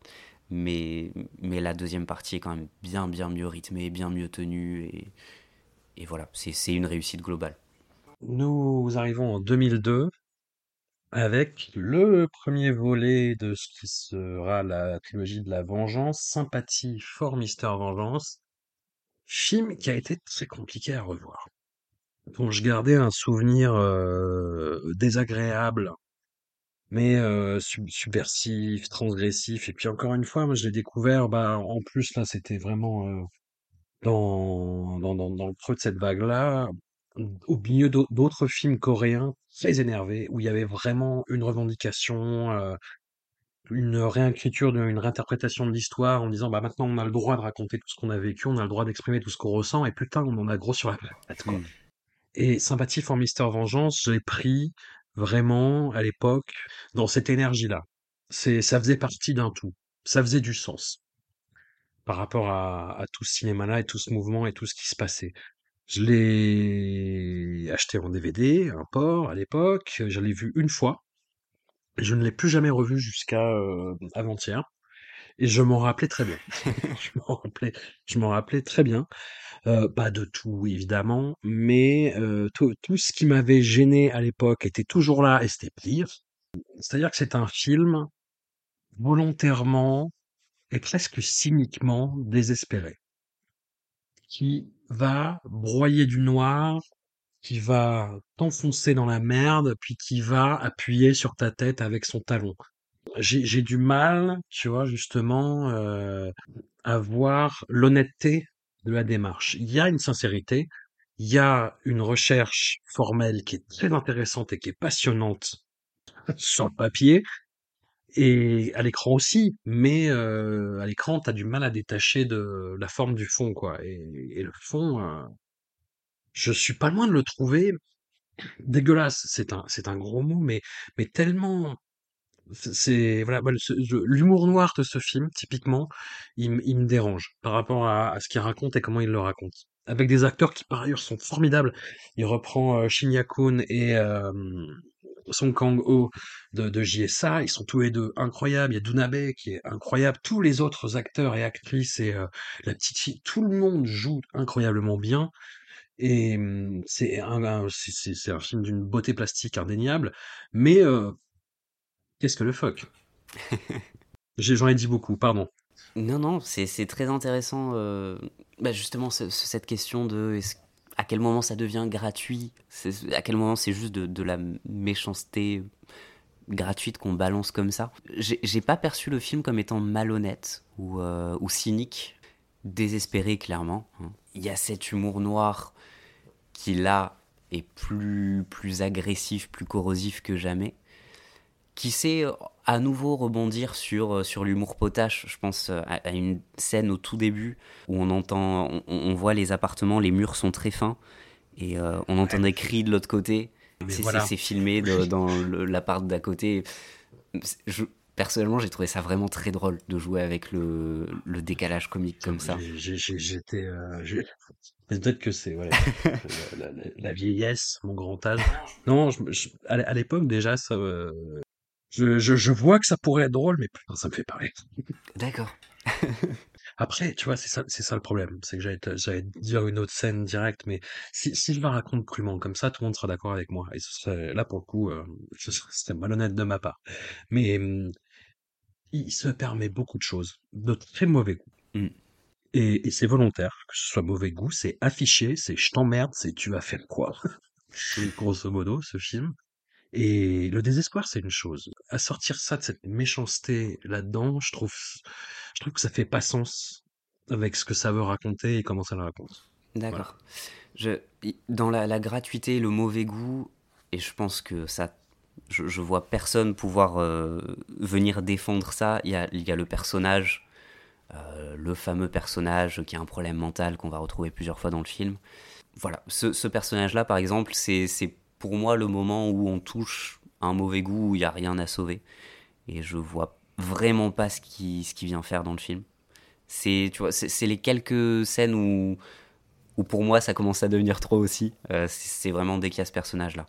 Mais mais la deuxième partie est quand même bien, bien mieux rythmée, bien mieux tenue et et voilà, c'est une réussite globale. Nous arrivons en 2002 avec le premier volet de ce qui sera la trilogie de la Vengeance, Sympathie for Mister Vengeance. Film qui a été très compliqué à revoir. Dont je gardais un souvenir, heu, désagréable, mais sub subversif, transgressif et puis encore une fois, moi je l'ai découvert, bah, en plus là, c'était vraiment, heu, dans dans dans dans le creux de cette vague-là, au milieu d'au d'autres films coréens très énervés, où il y avait vraiment une revendication, heu, une réécriture de une réinterprétation de l'histoire en disant: «Bah, maintenant on a le droit de raconter tout ce qu'on a vécu, on a le droit d'exprimer tout ce qu'on ressent et putain, on en a gros sur la patate, quoi». Mmh. Et Sympathie for Mister Vengeance, je l'ai pris vraiment à l'époque dans cette énergie-là. C'est ça faisait partie d'un tout. Ça faisait du sens par rapport à à tout ce cinéma-là et tout ce mouvement et tout ce qui se passait. Je l'ai acheté en DVD, import à l'époque, je l'ai vu une fois. Je ne l'ai plus jamais revu jusqu'à, heu, avant-hier et je m'en rappelais très bien. Je m'en rappelais je m'en rappelais très bien. Heu, pas de tout évidemment, mais heu, tout tout ce qui m'avait gêné à l'époque était toujours là et c'était pire. C'est-à-dire que c'est un film volontairement et presque cyniquement désespéré. Qui va broyer du noir, qui va t'enfoncer dans la merde, puis qui va appuyer sur ta tête avec son talon. J'ai du mal, tu vois, justement, heu, à voir l'honnêteté de la démarche. Il y a une sincérité, il y a une recherche formelle qui est très intéressante et qui est passionnante sur le papier et à l'écran aussi, mais heu, à l'écran, tu as du mal à détacher de la forme du fond, quoi et et le fond, heu, je suis pas loin de le trouver dégueulasse. C'est un c'est un gros mot, mais mais tellement c'est voilà, l'humour noir de ce film, typiquement, il me il me dérange par rapport à ce qu'il raconte et comment il le raconte. Avec des acteurs qui, par ailleurs, sont formidables. Il reprend, heu, Shinya Kun et hem Song Kang-ho de, de JSA, ils sont tous les deux incroyables. Il y a Dunabe qui est incroyable. Tous les autres acteurs et actrices et euh, la petite fille, tout le monde joue incroyablement bien. Et hum, c'est un, un- c'est c'est- c'est un film d'une beauté plastique indéniable. Mais euh, qu'est-ce que le fuck J'en ai dit beaucoup, pardon. Non, non, c'est très intéressant. euh, bah, justement, ce- ce- cette question de est-ce- à quel moment ça devient gratuit, à quel moment c'est juste de, la méchanceté gratuite qu'on balance comme ça. J'ai j'ai pas perçu le film comme étant malhonnête ou, euh, ou cynique, désespéré clairement. hein. Il y a cet humour noir qui là est plus, plus agressif, plus corrosif que jamais qui sait à nouveau rebondir sur, euh, sur l'humour potache. Je pense euh, à, à une scène au tout début où on entend, on, on voit les appartements, les murs sont très fins et euh, on entend des cris de l'autre côté. C'est voilà. filmé de- dans l'appart d'à côté. Je- personnellement, j'ai trouvé ça vraiment très drôle de jouer avec le, le décalage comique comme ça. J'étais. euh, Peut-être que c'est ouais, la, la- la vieillesse, mon grand âge. Non, je, je- à l'é- à l'époque déjà, ça, euh, je, je, je vois que ça pourrait être drôle, mais putain, ça me fait parler. D'accord. Après, tu vois, c'est ça, c'est ça le problème. C'est que j'allais j'allais dire une autre scène directe, mais si, si je la raconte crûment comme ça, tout le monde sera d'accord avec moi. Et ce serait, là, pour le coup, euh, ce serait malhonnête de ma part. Mais hum, il se permet beaucoup de choses, de très mauvais goût. Mm. Et, et c'est volontaire, que ce soit mauvais goût, c'est affiché, c'est je t'emmerde, c'est tu vas faire quoi? Grosso modo, ce film. Et le désespoir, c'est une chose. À sortir ça de cette méchanceté là-dedans, je trouve, je trouve que ça fait pas sens avec ce que ça veut raconter et comment ça le raconte. D'accord. Je, dans la, la gratuité, le mauvais goût, et je pense que ça, je, je vois personne pouvoir euh, venir défendre ça. Il y a, il y a le personnage, euh, le fameux personnage qui a un problème mental qu'on va retrouver plusieurs fois dans le film. Voilà, ce, personnage-là, par exemple, c'est pour moi le moment où on touche un mauvais goût où il n'y a rien à sauver. Et je vois vraiment pas ce qu'il ce qu'il vient faire dans le film. C'est tu vois, c'est les quelques scènes où où pour moi ça commence à devenir trop aussi. Euh, c'est vraiment dès qu'il y a ce personnage-là.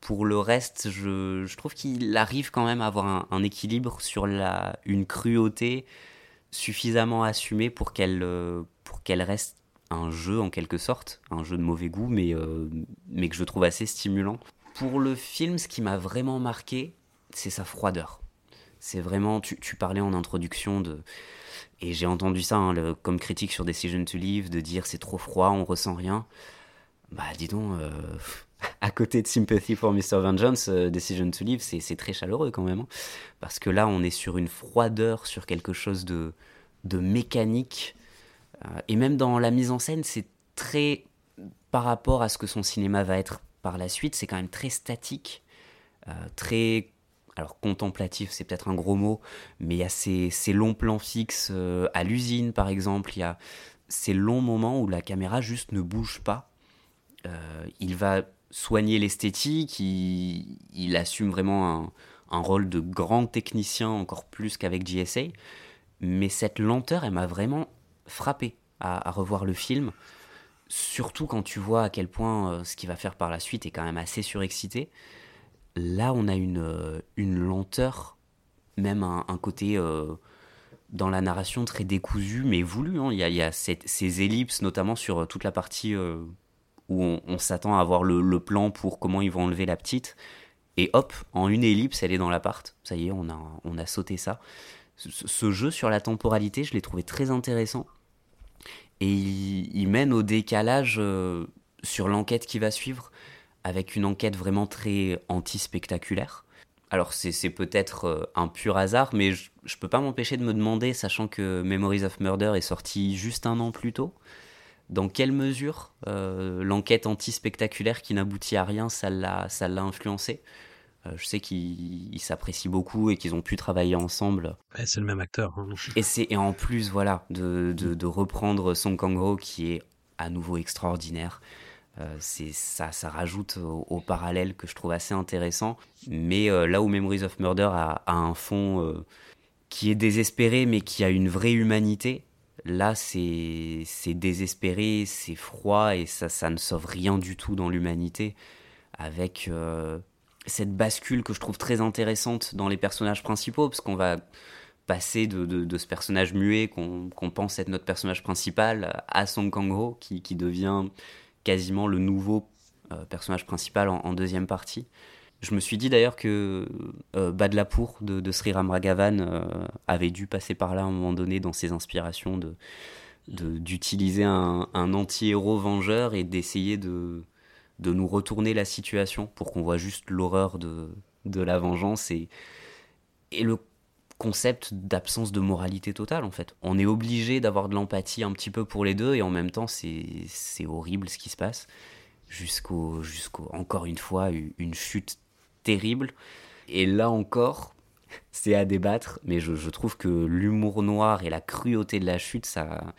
Pour le reste, je, je trouve qu'il arrive quand même à avoir un, un équilibre sur la, une cruauté suffisamment assumée pour qu'elle euh, pour qu'elle reste un jeu en quelque sorte, un jeu de mauvais goût, mais, euh, mais que je trouve assez stimulant. Pour le film, ce qui m'a vraiment marqué, c'est sa froideur. C'est vraiment, tu, parlais en introduction de, et j'ai entendu ça hein, comme critique sur Decision to Live, de dire c'est trop froid, on ressent rien. Bah dis donc, euh, à côté de Sympathy for Mr. Vengeance, euh, Decision to Live, c'est très chaleureux quand même. hein. parce que là, on est sur une froideur, sur quelque chose de, de mécanique. Euh, et même dans la mise en scène, c'est très, par rapport à ce que son cinéma va être par la suite, c'est quand même très statique, euh, très alors contemplatif, c'est peut-être un gros mot, mais il y a ces, longs plans fixes euh, à l'usine, par exemple. Il y a ces longs moments où la caméra juste ne bouge pas. Euh, il va soigner l'esthétique, il, assume vraiment un, rôle de grand technicien, encore plus qu'avec JSA. Mais cette lenteur, elle m'a vraiment frappé à revoir le film. Surtout quand tu vois à quel point euh, ce qu'il va faire par la suite est quand même assez surexcité. Là, on a une, euh, lenteur, même un, un côté euh, dans la narration très décousu, mais voulu. hein. Il y a, ces ellipses, notamment sur toute la partie où on, s'attend à voir le, plan pour comment ils vont enlever la petite. Et hop, en une ellipse, elle est dans l'appart. Ça y est, on a, sauté ça. Ce jeu sur la temporalité, je l'ai trouvé très intéressant. Et il, mène au décalage euh, sur l'enquête qui va suivre, avec une enquête vraiment très anti-spectaculaire. Alors c'est peut-être euh, un pur hasard, mais je, je peux pas m'empêcher de me demander, sachant que Memories of Murder est sorti juste un an plus tôt, dans quelle mesure euh, l'enquête anti-spectaculaire qui n'aboutit à rien, ça l'a influencé? Euh, je sais qu'ils ils s'apprécient beaucoup et qu'ils ont pu travailler ensemble Ouais, c'est le même acteur. hein. et, et en plus, voilà, de, de, de reprendre Song Kang-ho qui est à nouveau extraordinaire. Euh, ça, ça rajoute au, au parallèle que je trouve assez intéressant. Mais euh, là où Memories of Murder a, a un fond euh, qui est désespéré mais qui a une vraie humanité, là c'est, désespéré, c'est froid et ça, ça ne sauve rien du tout dans l'humanité. Avec, cette bascule que je trouve très intéressante dans les personnages principaux, parce qu'on va passer de, de, ce personnage muet qu'on pense être notre personnage principal à Song Kang-ho, qui, devient quasiment le nouveau euh, personnage principal en, deuxième partie. Je me suis dit d'ailleurs que euh, Badlapur de, de Sri Ram Raghavan euh, avait dû passer par là à un moment donné dans ses inspirations de d'utiliser un, un anti-héros vengeur et d'essayer de, de nous retourner la situation pour qu'on voit juste l'horreur de, de la vengeance et, et le concept d'absence de moralité totale en fait. On est obligé d'avoir de l'empathie un petit peu pour les deux et en même temps c'est horrible ce qui se passe jusqu'au encore une fois une chute terrible et là encore c'est à débattre mais je, je trouve que l'humour noir et la cruauté de la chute ça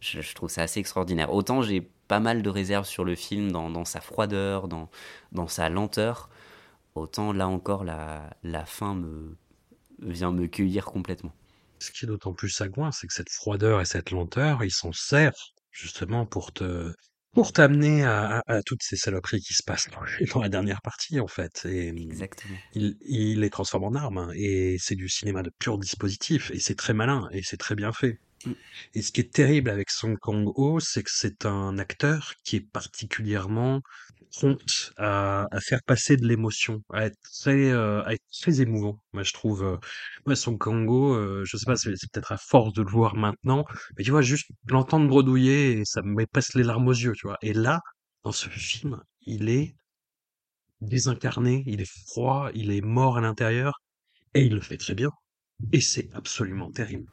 je, je trouve ça assez extraordinaire. Autant j'ai pas mal de réserves sur le film dans, dans sa froideur, dans, dans sa lenteur, autant là encore la, la fin me vient me cueillir complètement. Ce qui est d'autant plus sagouin, c'est que cette froideur et cette lenteur, ils s'en servent justement pour te pour t'amener à, à, toutes ces saloperies qui se passent dans, la dernière partie en fait. Et Exactement. Il, il les transforme en armes hein, et c'est du cinéma de pur dispositif et c'est très malin et c'est très bien fait. Mmh. Et ce qui est terrible avec Song Kang-ho, c'est que c'est un acteur qui est particulièrement prompt à, faire passer de l'émotion, à être très, euh, à être très émouvant. Moi, je trouve, euh, moi, Song Kang-ho, euh, je sais pas, c'est, c'est peut-être à force de le voir maintenant, mais tu vois, juste l'entendre bredouiller, ça me passe les larmes aux yeux, tu vois. Et là, dans ce film, il est désincarné, il est froid, il est mort à l'intérieur, et il le fait très bien. Et c'est absolument terrible.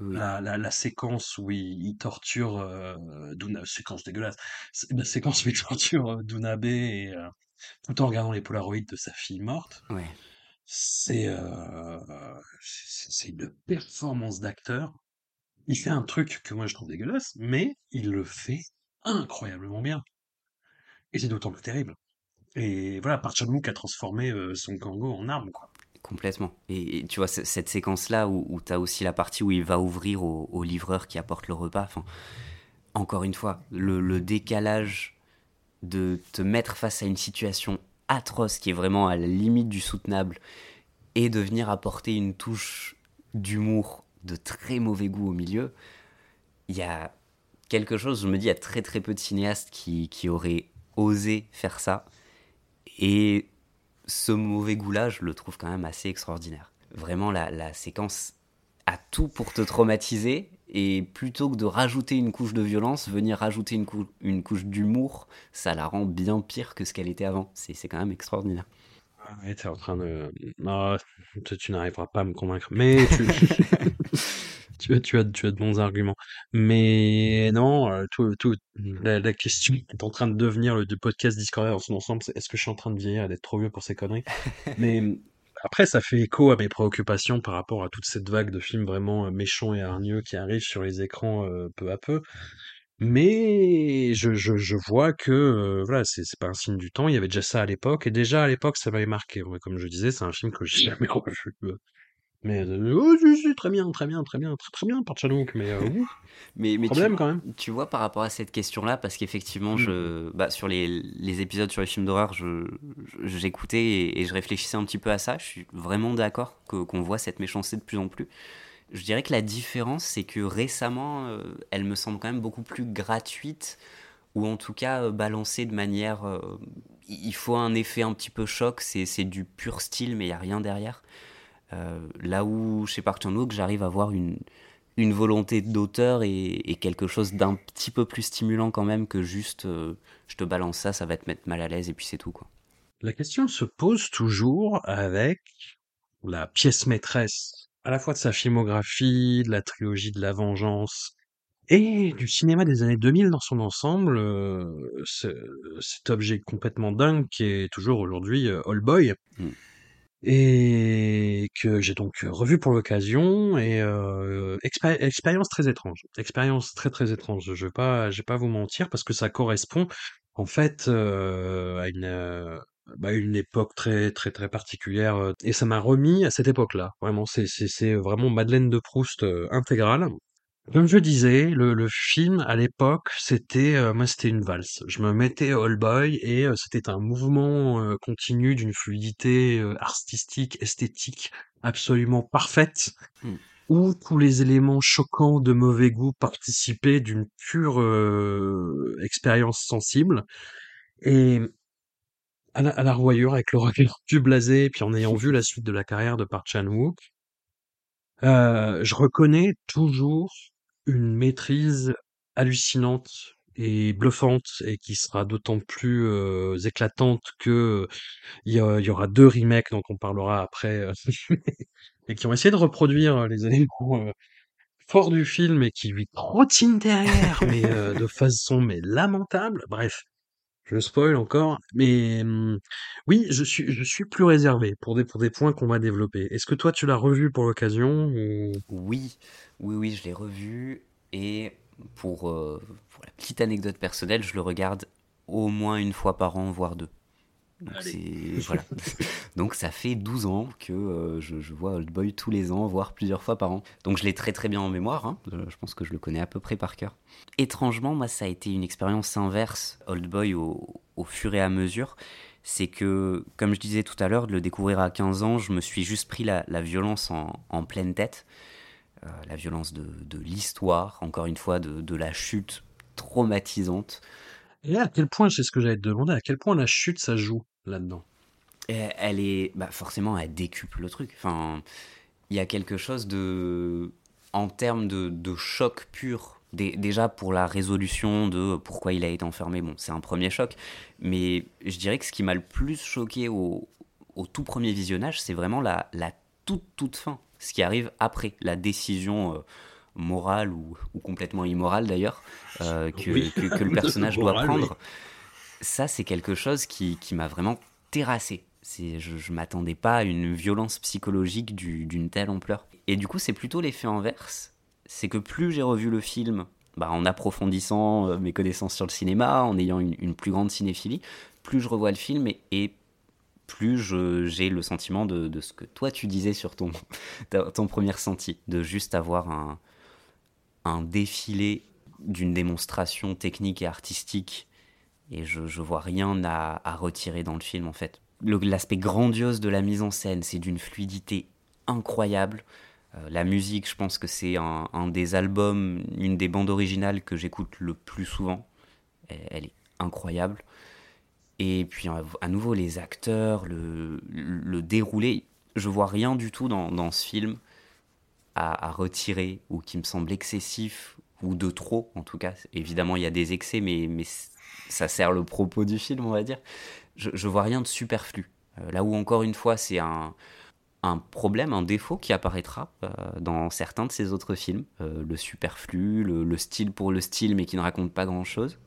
La, la, la, séquence où il, il torture euh, Duna, séquence dégueulasse, la séquence où il torture euh, Dunabe et euh, tout en regardant les polaroïdes de sa fille morte. Ouais. C'est euh, c'est une performance d'acteur. Il fait un truc que moi je trouve dégueulasse, mais il le fait incroyablement bien. Et c'est d'autant plus terrible. Et voilà, Park Chan-wook a transformé euh, son Kango en arme, quoi. Complètement. Et, tu vois, cette séquence-là où, où tu as aussi la partie où il va ouvrir au, livreur qui apporte le repas. Encore une fois, le, décalage de te mettre face à une situation atroce qui est vraiment à la limite du soutenable et de venir apporter une touche d'humour de très mauvais goût au milieu, il y a quelque chose, je me dis, il y a très très peu de cinéastes qui, qui auraient osé faire ça. Et ce mauvais goût-là, je le trouve quand même assez extraordinaire. Vraiment, la, séquence a tout pour te traumatiser, et plutôt que de rajouter une couche de violence, venir rajouter une, une couche d'humour, ça la rend bien pire que ce qu'elle était avant. C'est quand même extraordinaire. Ah ouais, t'es en train de... Non, tu n'arriveras pas à me convaincre. Mais tu... tu, as, tu, as, tu as de bons arguments. Mais non, euh, tout, tout, la, la, question est en train de devenir le, podcast Discord dans son ensemble. C'est est-ce que je suis en train de vieillir, d'être trop vieux pour ces conneries? Mais après, ça fait écho à mes préoccupations par rapport à toute cette vague de films vraiment euh, méchants et hargneux qui arrivent sur les écrans euh, peu à peu. Mais je, je, je vois que euh, voilà, c'est c'est pas un signe du temps. Il y avait déjà ça à l'époque, et déjà à l'époque, ça m'avait marqué. Comme je disais, c'est un film que j'ai jamais revu. Mais euh, oh, très bien, très bien, très bien, très très bien, par Chanouk, mais euh, mais, mais problème tu, quand même. Tu vois par rapport à cette question-là, parce qu'effectivement, mm. je, bah, sur les, les, épisodes sur les films d'horreur, je, j'écoutais et, et, je réfléchissais un petit peu à ça. Je suis vraiment d'accord qu'on voit cette méchanceté de plus en plus. Je dirais que la différence, c'est que récemment, euh, elle me semble quand même beaucoup plus gratuite, ou en tout cas euh, balancée de manière... Euh, il faut un effet un petit peu choc, c'est, c'est du pur style, mais il n'y a rien derrière. Là où chez Park Chan-wook, j'arrive à avoir une, une volonté d'auteur et, et, quelque chose d'un petit peu plus stimulant quand même que juste je te balance ça, ça va te mettre mal à l'aise et puis c'est tout. quoi. La question se pose toujours avec la pièce maîtresse à la fois de sa filmographie, de la trilogie de la vengeance et du cinéma des années 2000 dans son ensemble, euh, cet objet complètement dingue qui est toujours aujourd'hui euh, All Boy. Mm. Et que j'ai donc revu pour l'occasion et euh, expérience très étrange, expérience très très étrange. Je vais pas, je vais pas vous mentir parce que ça correspond en fait à une bah, une époque très très très particulière euh, et ça m'a remis à cette époque-là. Vraiment, c'est c'est vraiment Madeleine de Proust euh, intégrale. Comme je disais, le le film à l'époque, c'était, heu, moi c'était une valse. Je me mettais Old Boy et heu, c'était un mouvement, heu, continu d'une fluidité, heu, artistique, esthétique absolument parfaite, Mmh. où tous les éléments choquants de mauvais goût participaient d'une pure, heu, expérience sensible et à la à la revoyure avec le regard plus blasé et puis en ayant vu la suite de la carrière de Park Chan-wook Heu, je reconnais toujours une maîtrise hallucinante et bluffante et qui sera d'autant plus, heu, éclatante que, il y a il y aura 2 remakes dont on parlera après, heu, et qui ont essayé de reproduire, les éléments, heu, forts du film et qui lui trottinent derrière, mais, heu, de façon mais lamentable. Bref, je spoil encore, mais, mmh, oui, je suis je suis plus réservé pour des points qu'on va développer. Est-ce que toi tu l'as revu pour l'occasion ou? Oui, oui, oui, je l'ai revu et pour, euh, pour la petite anecdote personnelle, je le regarde au moins une fois par an, voire deux. Donc, voilà. Donc ça fait 12 ans que euh, je, je vois Old Boy tous les ans, voire plusieurs fois par an. Donc je l'ai très très bien en mémoire, hein. Euh, je pense que je le connais à peu près par cœur. Étrangement, moi ça a été une expérience inverse, Old Boy, au, au fur et à mesure. C'est que, comme je disais tout à l'heure, de le découvrir à 15 ans, je me suis juste pris la, la violence en, en pleine tête. Euh, la violence de, de l'histoire, encore une fois, de, de la chute traumatisante. Et à quel point, c'est ce que j'allais te demander, à quel point la chute ça joue là-dedans? Elle est, bah forcément, elle décuple le truc. Enfin, il y a quelque chose de, en termes de, de choc pur. Dé- déjà pour la résolution de pourquoi il a été enfermé, bon, c'est un premier choc. Mais je dirais que ce qui m'a le plus choqué au, au tout premier visionnage, c'est vraiment la, la toute toute fin. Ce qui arrive après, la décision euh, morale ou, ou complètement immorale d'ailleurs, euh, que, Oui. que, que le personnage doit Morale, oui. prendre. Ça, c'est quelque chose qui, qui m'a vraiment terrassé. Je, je m'attendais pas à une violence psychologique du- d'une telle ampleur. Et du coup, c'est plutôt l'effet inverse. C'est que plus j'ai revu le film, bah, en approfondissant euh, mes connaissances sur le cinéma, en ayant une, une plus grande cinéphilie, plus je revois le film et, et plus j'ai le sentiment de, de ce que toi tu disais sur ton, ton premier ressenti, de juste avoir un, un défilé d'une démonstration technique et artistique et je, vois rien à, retirer dans le film en fait. L'aspect grandiose de la mise en scène, c'est d'une fluidité incroyable. Euh, la musique, je pense que c'est un, un des albums, une des bandes originales que j'écoute le plus souvent. Elle, est incroyable. Et puis à, nouveau les acteurs, le, déroulé, je vois rien du tout dans ce film à, retirer ou qui me semble excessif ou de trop en tout cas. Évidemment il y a des excès mais, mais ça sert le propos du film on va dire. Je, je vois rien de superflu. Euh, là où encore une fois c'est un, un problème, un défaut qui apparaîtra euh, dans certains de ses autres films. Euh, le superflu, le, le style pour le style mais qui ne raconte pas grand-chose.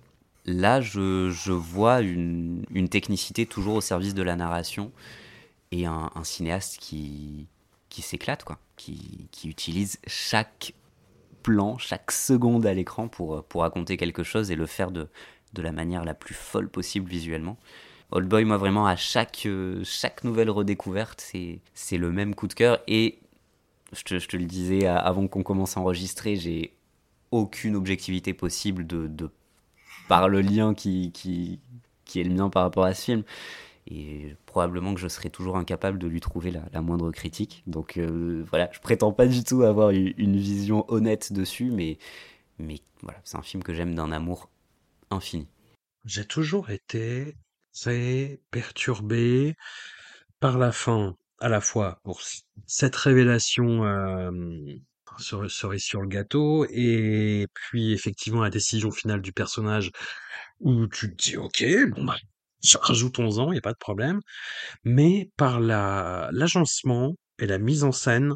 Là, je, je vois une, une technicité toujours au service de la narration et un cinéaste qui, qui s'éclate, quoi, qui, qui utilise chaque plan, chaque seconde à l'écran pour, pour raconter quelque chose et le faire de, de la manière la plus folle possible visuellement. Old Boy, moi vraiment, à chaque, euh, chaque nouvelle redécouverte, c'est le même coup de cœur. Et je te, je te le disais euh, avant qu'on commence à enregistrer, j'ai aucune objectivité possible de, de par le lien qui, qui, qui est le mien par rapport à ce film. Et probablement que je serai toujours incapable de lui trouver la, moindre critique. Donc euh, voilà, je prétends pas du tout avoir une, vision honnête dessus, mais, voilà, c'est un film que j'aime d'un amour infini. J'ai toujours été très perturbé par la fin, à la fois pour cette révélation euh, cerise cerise sur le gâteau, et puis effectivement la décision finale du personnage où tu te dis ok, bon bah rajoutons-en, il n'y a pas de problème, mais par la l'agencement et la mise en scène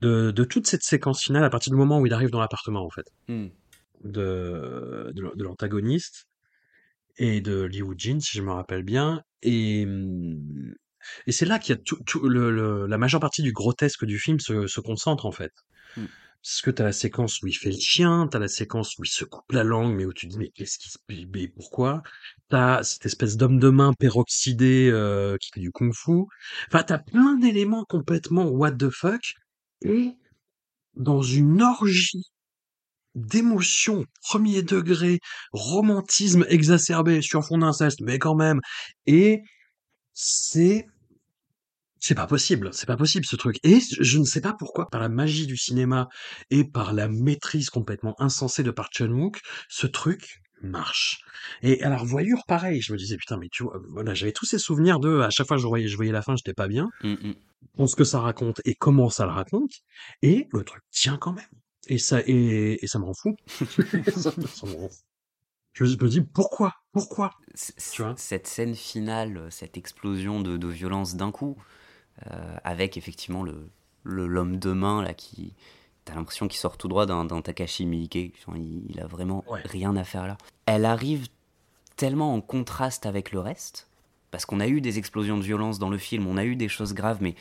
de, de toute cette séquence finale à partir du moment où il arrive dans l'appartement en fait Hmm. de, de, de l'antagoniste et de Liu Jin, si je me rappelle bien. Et, et c'est là qu'il y a tout, tout le, le- la majeure partie du grotesque du film se, se concentre, en fait. Mm. Parce que t'as la séquence où il fait le chien, t'as la séquence où il se coupe la langue, mais où tu dis, mais qu'est-ce qui se, mais pourquoi? T'as cette espèce d'homme de main peroxydé, euh, qui fait du kung-fu. Enfin, t'as plein d'éléments complètement what the fuck. Et dans une orgie d'émotion, premier degré, romantisme exacerbé sur fond d'inceste, mais quand même. Et c'est c'est pas possible, c'est pas possible ce truc. Et je ne sais pas pourquoi, par la magie du cinéma et par la maîtrise complètement insensée de Park Chan-wook, ce truc marche. Et à la revoyure, pareil, je me disais putain, mais tu vois, voilà, j'avais tous ces souvenirs de, à chaque fois que je voyais, je voyais la fin, j'étais pas bien. Mm. On ce que ça raconte et comment ça le raconte, et le truc tient quand même. Et ça, et, et ça me rend fou. ça, ça me rend fou. Je me dis pourquoi, pourquoi? Tu vois? Cette scène finale, cette explosion de, de violence d'un coup, avec effectivement le le- l'homme de main là qui. T'as l'impression qu'il sort tout droit d'un Takashi Miike. Il, il a vraiment Ouais. rien à faire là. Elle arrive tellement en contraste avec le reste, parce qu'on a eu des explosions de violence dans le film, on a eu des choses graves, mais,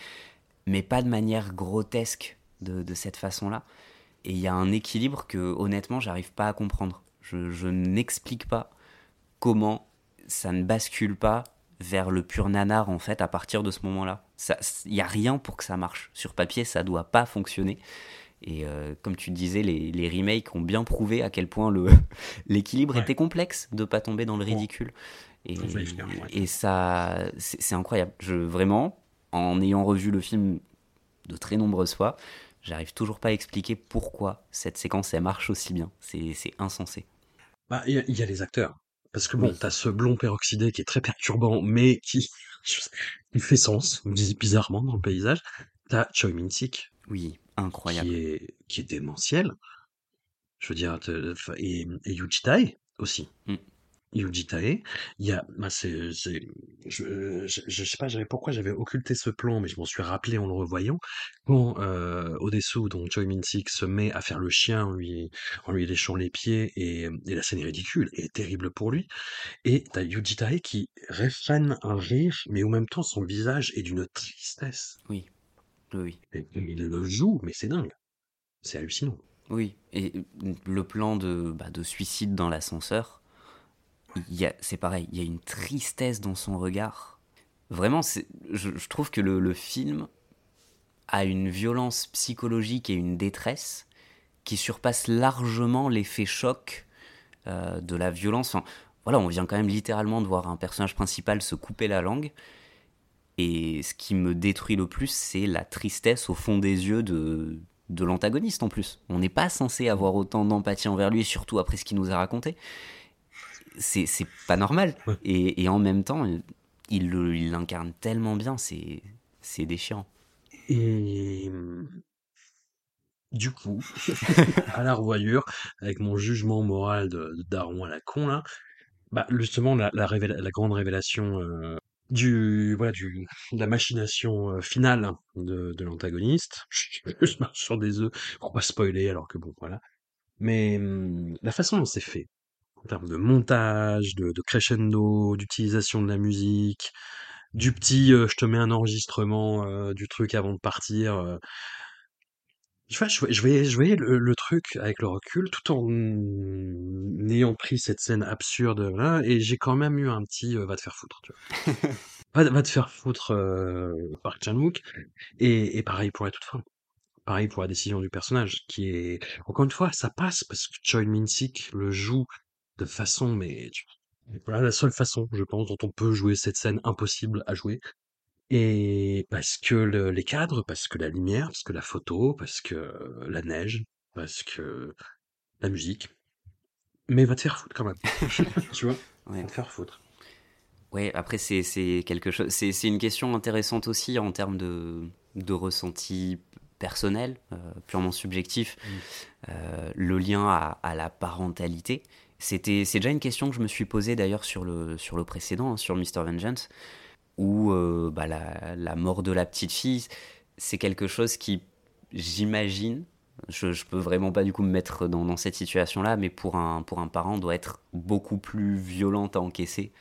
mais pas de manière grotesque de, de cette façon-là. Et il y a un équilibre que honnêtement, j'arrive pas à comprendre. Je, je n'explique pas comment ça ne bascule pas vers le pur nanar en fait à partir de ce moment-là. Il n'y a rien pour que ça marche. Sur papier, ça doit pas fonctionner. Et euh, comme tu disais, les, les remakes ont bien prouvé à quel point l'équilibre Ouais. était complexe de pas tomber dans le ridicule. Et, ouais. ça, c'est incroyable. Je vraiment, en ayant revu le film de très nombreuses fois, j'arrive toujours pas à expliquer pourquoi cette séquence elle marche aussi bien. C'est c'est insensé. Bah, il y, il y a les acteurs. Parce que bon, Oui. t'as ce blond peroxydé qui est très perturbant, mais qui, il fait sens, biz- bizarrement, dans le paysage. T'as Choi Min-sik, Oui, incroyable. qui est, qui est démentiel. Je veux dire, et, et Yuji Tae aussi. Mm. Yuji Tae, il y a, bah, c'est, c'est, je, je, je sais pas, j'avais pourquoi j'avais occulté ce plan, mais je m'en suis rappelé en le revoyant. Quand euh, Odesu, donc Choi Min-sik, se met à faire le chien en lui, en lui léchant les pieds, et, et la scène est ridicule et terrible pour lui. Et t'as Yuji Tae qui réfrène un rire, mais en même temps son visage est d'une tristesse. Oui, oui. Et il le joue, mais c'est dingue. C'est hallucinant. Oui, et euh, le plan de, bah, de suicide dans l'ascenseur, c'est pareil, il y a une tristesse dans son regard. Vraiment, je, trouve que le, film a une violence psychologique et une détresse qui surpasse largement l'effet choc euh, de la violence. Voilà, on vient quand même littéralement de voir un personnage principal se couper la langue. Et ce qui me détruit le plus, c'est la tristesse au fond des yeux de, de l'antagoniste en plus. On n'est pas censé avoir autant d'empathie envers lui, surtout après ce qu'il nous a raconté. C'est c'est pas normal. Ouais. Et, et en même temps, il le- il l'incarne tellement bien, c'est c'est déchirant. Et du coup, à la revoyure, avec mon jugement moral de, de daron à la con là, bah justement la, la, révéla- la grande révélation euh, du voilà du de la machination euh, finale de, de l'antagoniste. Je marche sur des œufs pour pas spoiler alors que bon voilà. Mais la façon dont c'est fait, en termes de montage, de, de crescendo, d'utilisation de la musique, du petit euh, je te mets un enregistrement euh, du truc avant de partir. euh, je vois, je voyais, je voyais, je voyais le, le truc avec le recul, tout en ayant pris cette scène absurde là, et j'ai quand même eu un petit va te faire foutre, tu vois. va, va te faire foutre euh, Park Chan-wook, et, et pareil pour la toute fin. Pareil pour la décision du personnage, qui est encore une fois, ça passe parce que Choi Min-sik le joue de façon, mais voilà la seule façon, je pense, dont on peut jouer cette scène impossible à jouer. Et parce que le- les cadres, parce que la lumière, parce que la photo, parce que la neige, parce que la musique. Mais va te faire foutre quand même. tu vois Ouais. Va te faire foutre. Ouais, après c'est c'est quelque chose, c'est c'est une question intéressante aussi en termes de de ressenti personnel, euh, purement subjectif, Euh, le lien à, à la parentalité. C'était c'est déjà une question que je me suis posée d'ailleurs sur le sur le précédent, hein, sur Mr Vengeance, où euh, bah, la, mort de la petite fille, c'est quelque chose qui j'imagine. Je, je peux vraiment pas du coup me mettre dans, cette situation-là, mais pour un, pour un parent doit être beaucoup plus violente à encaisser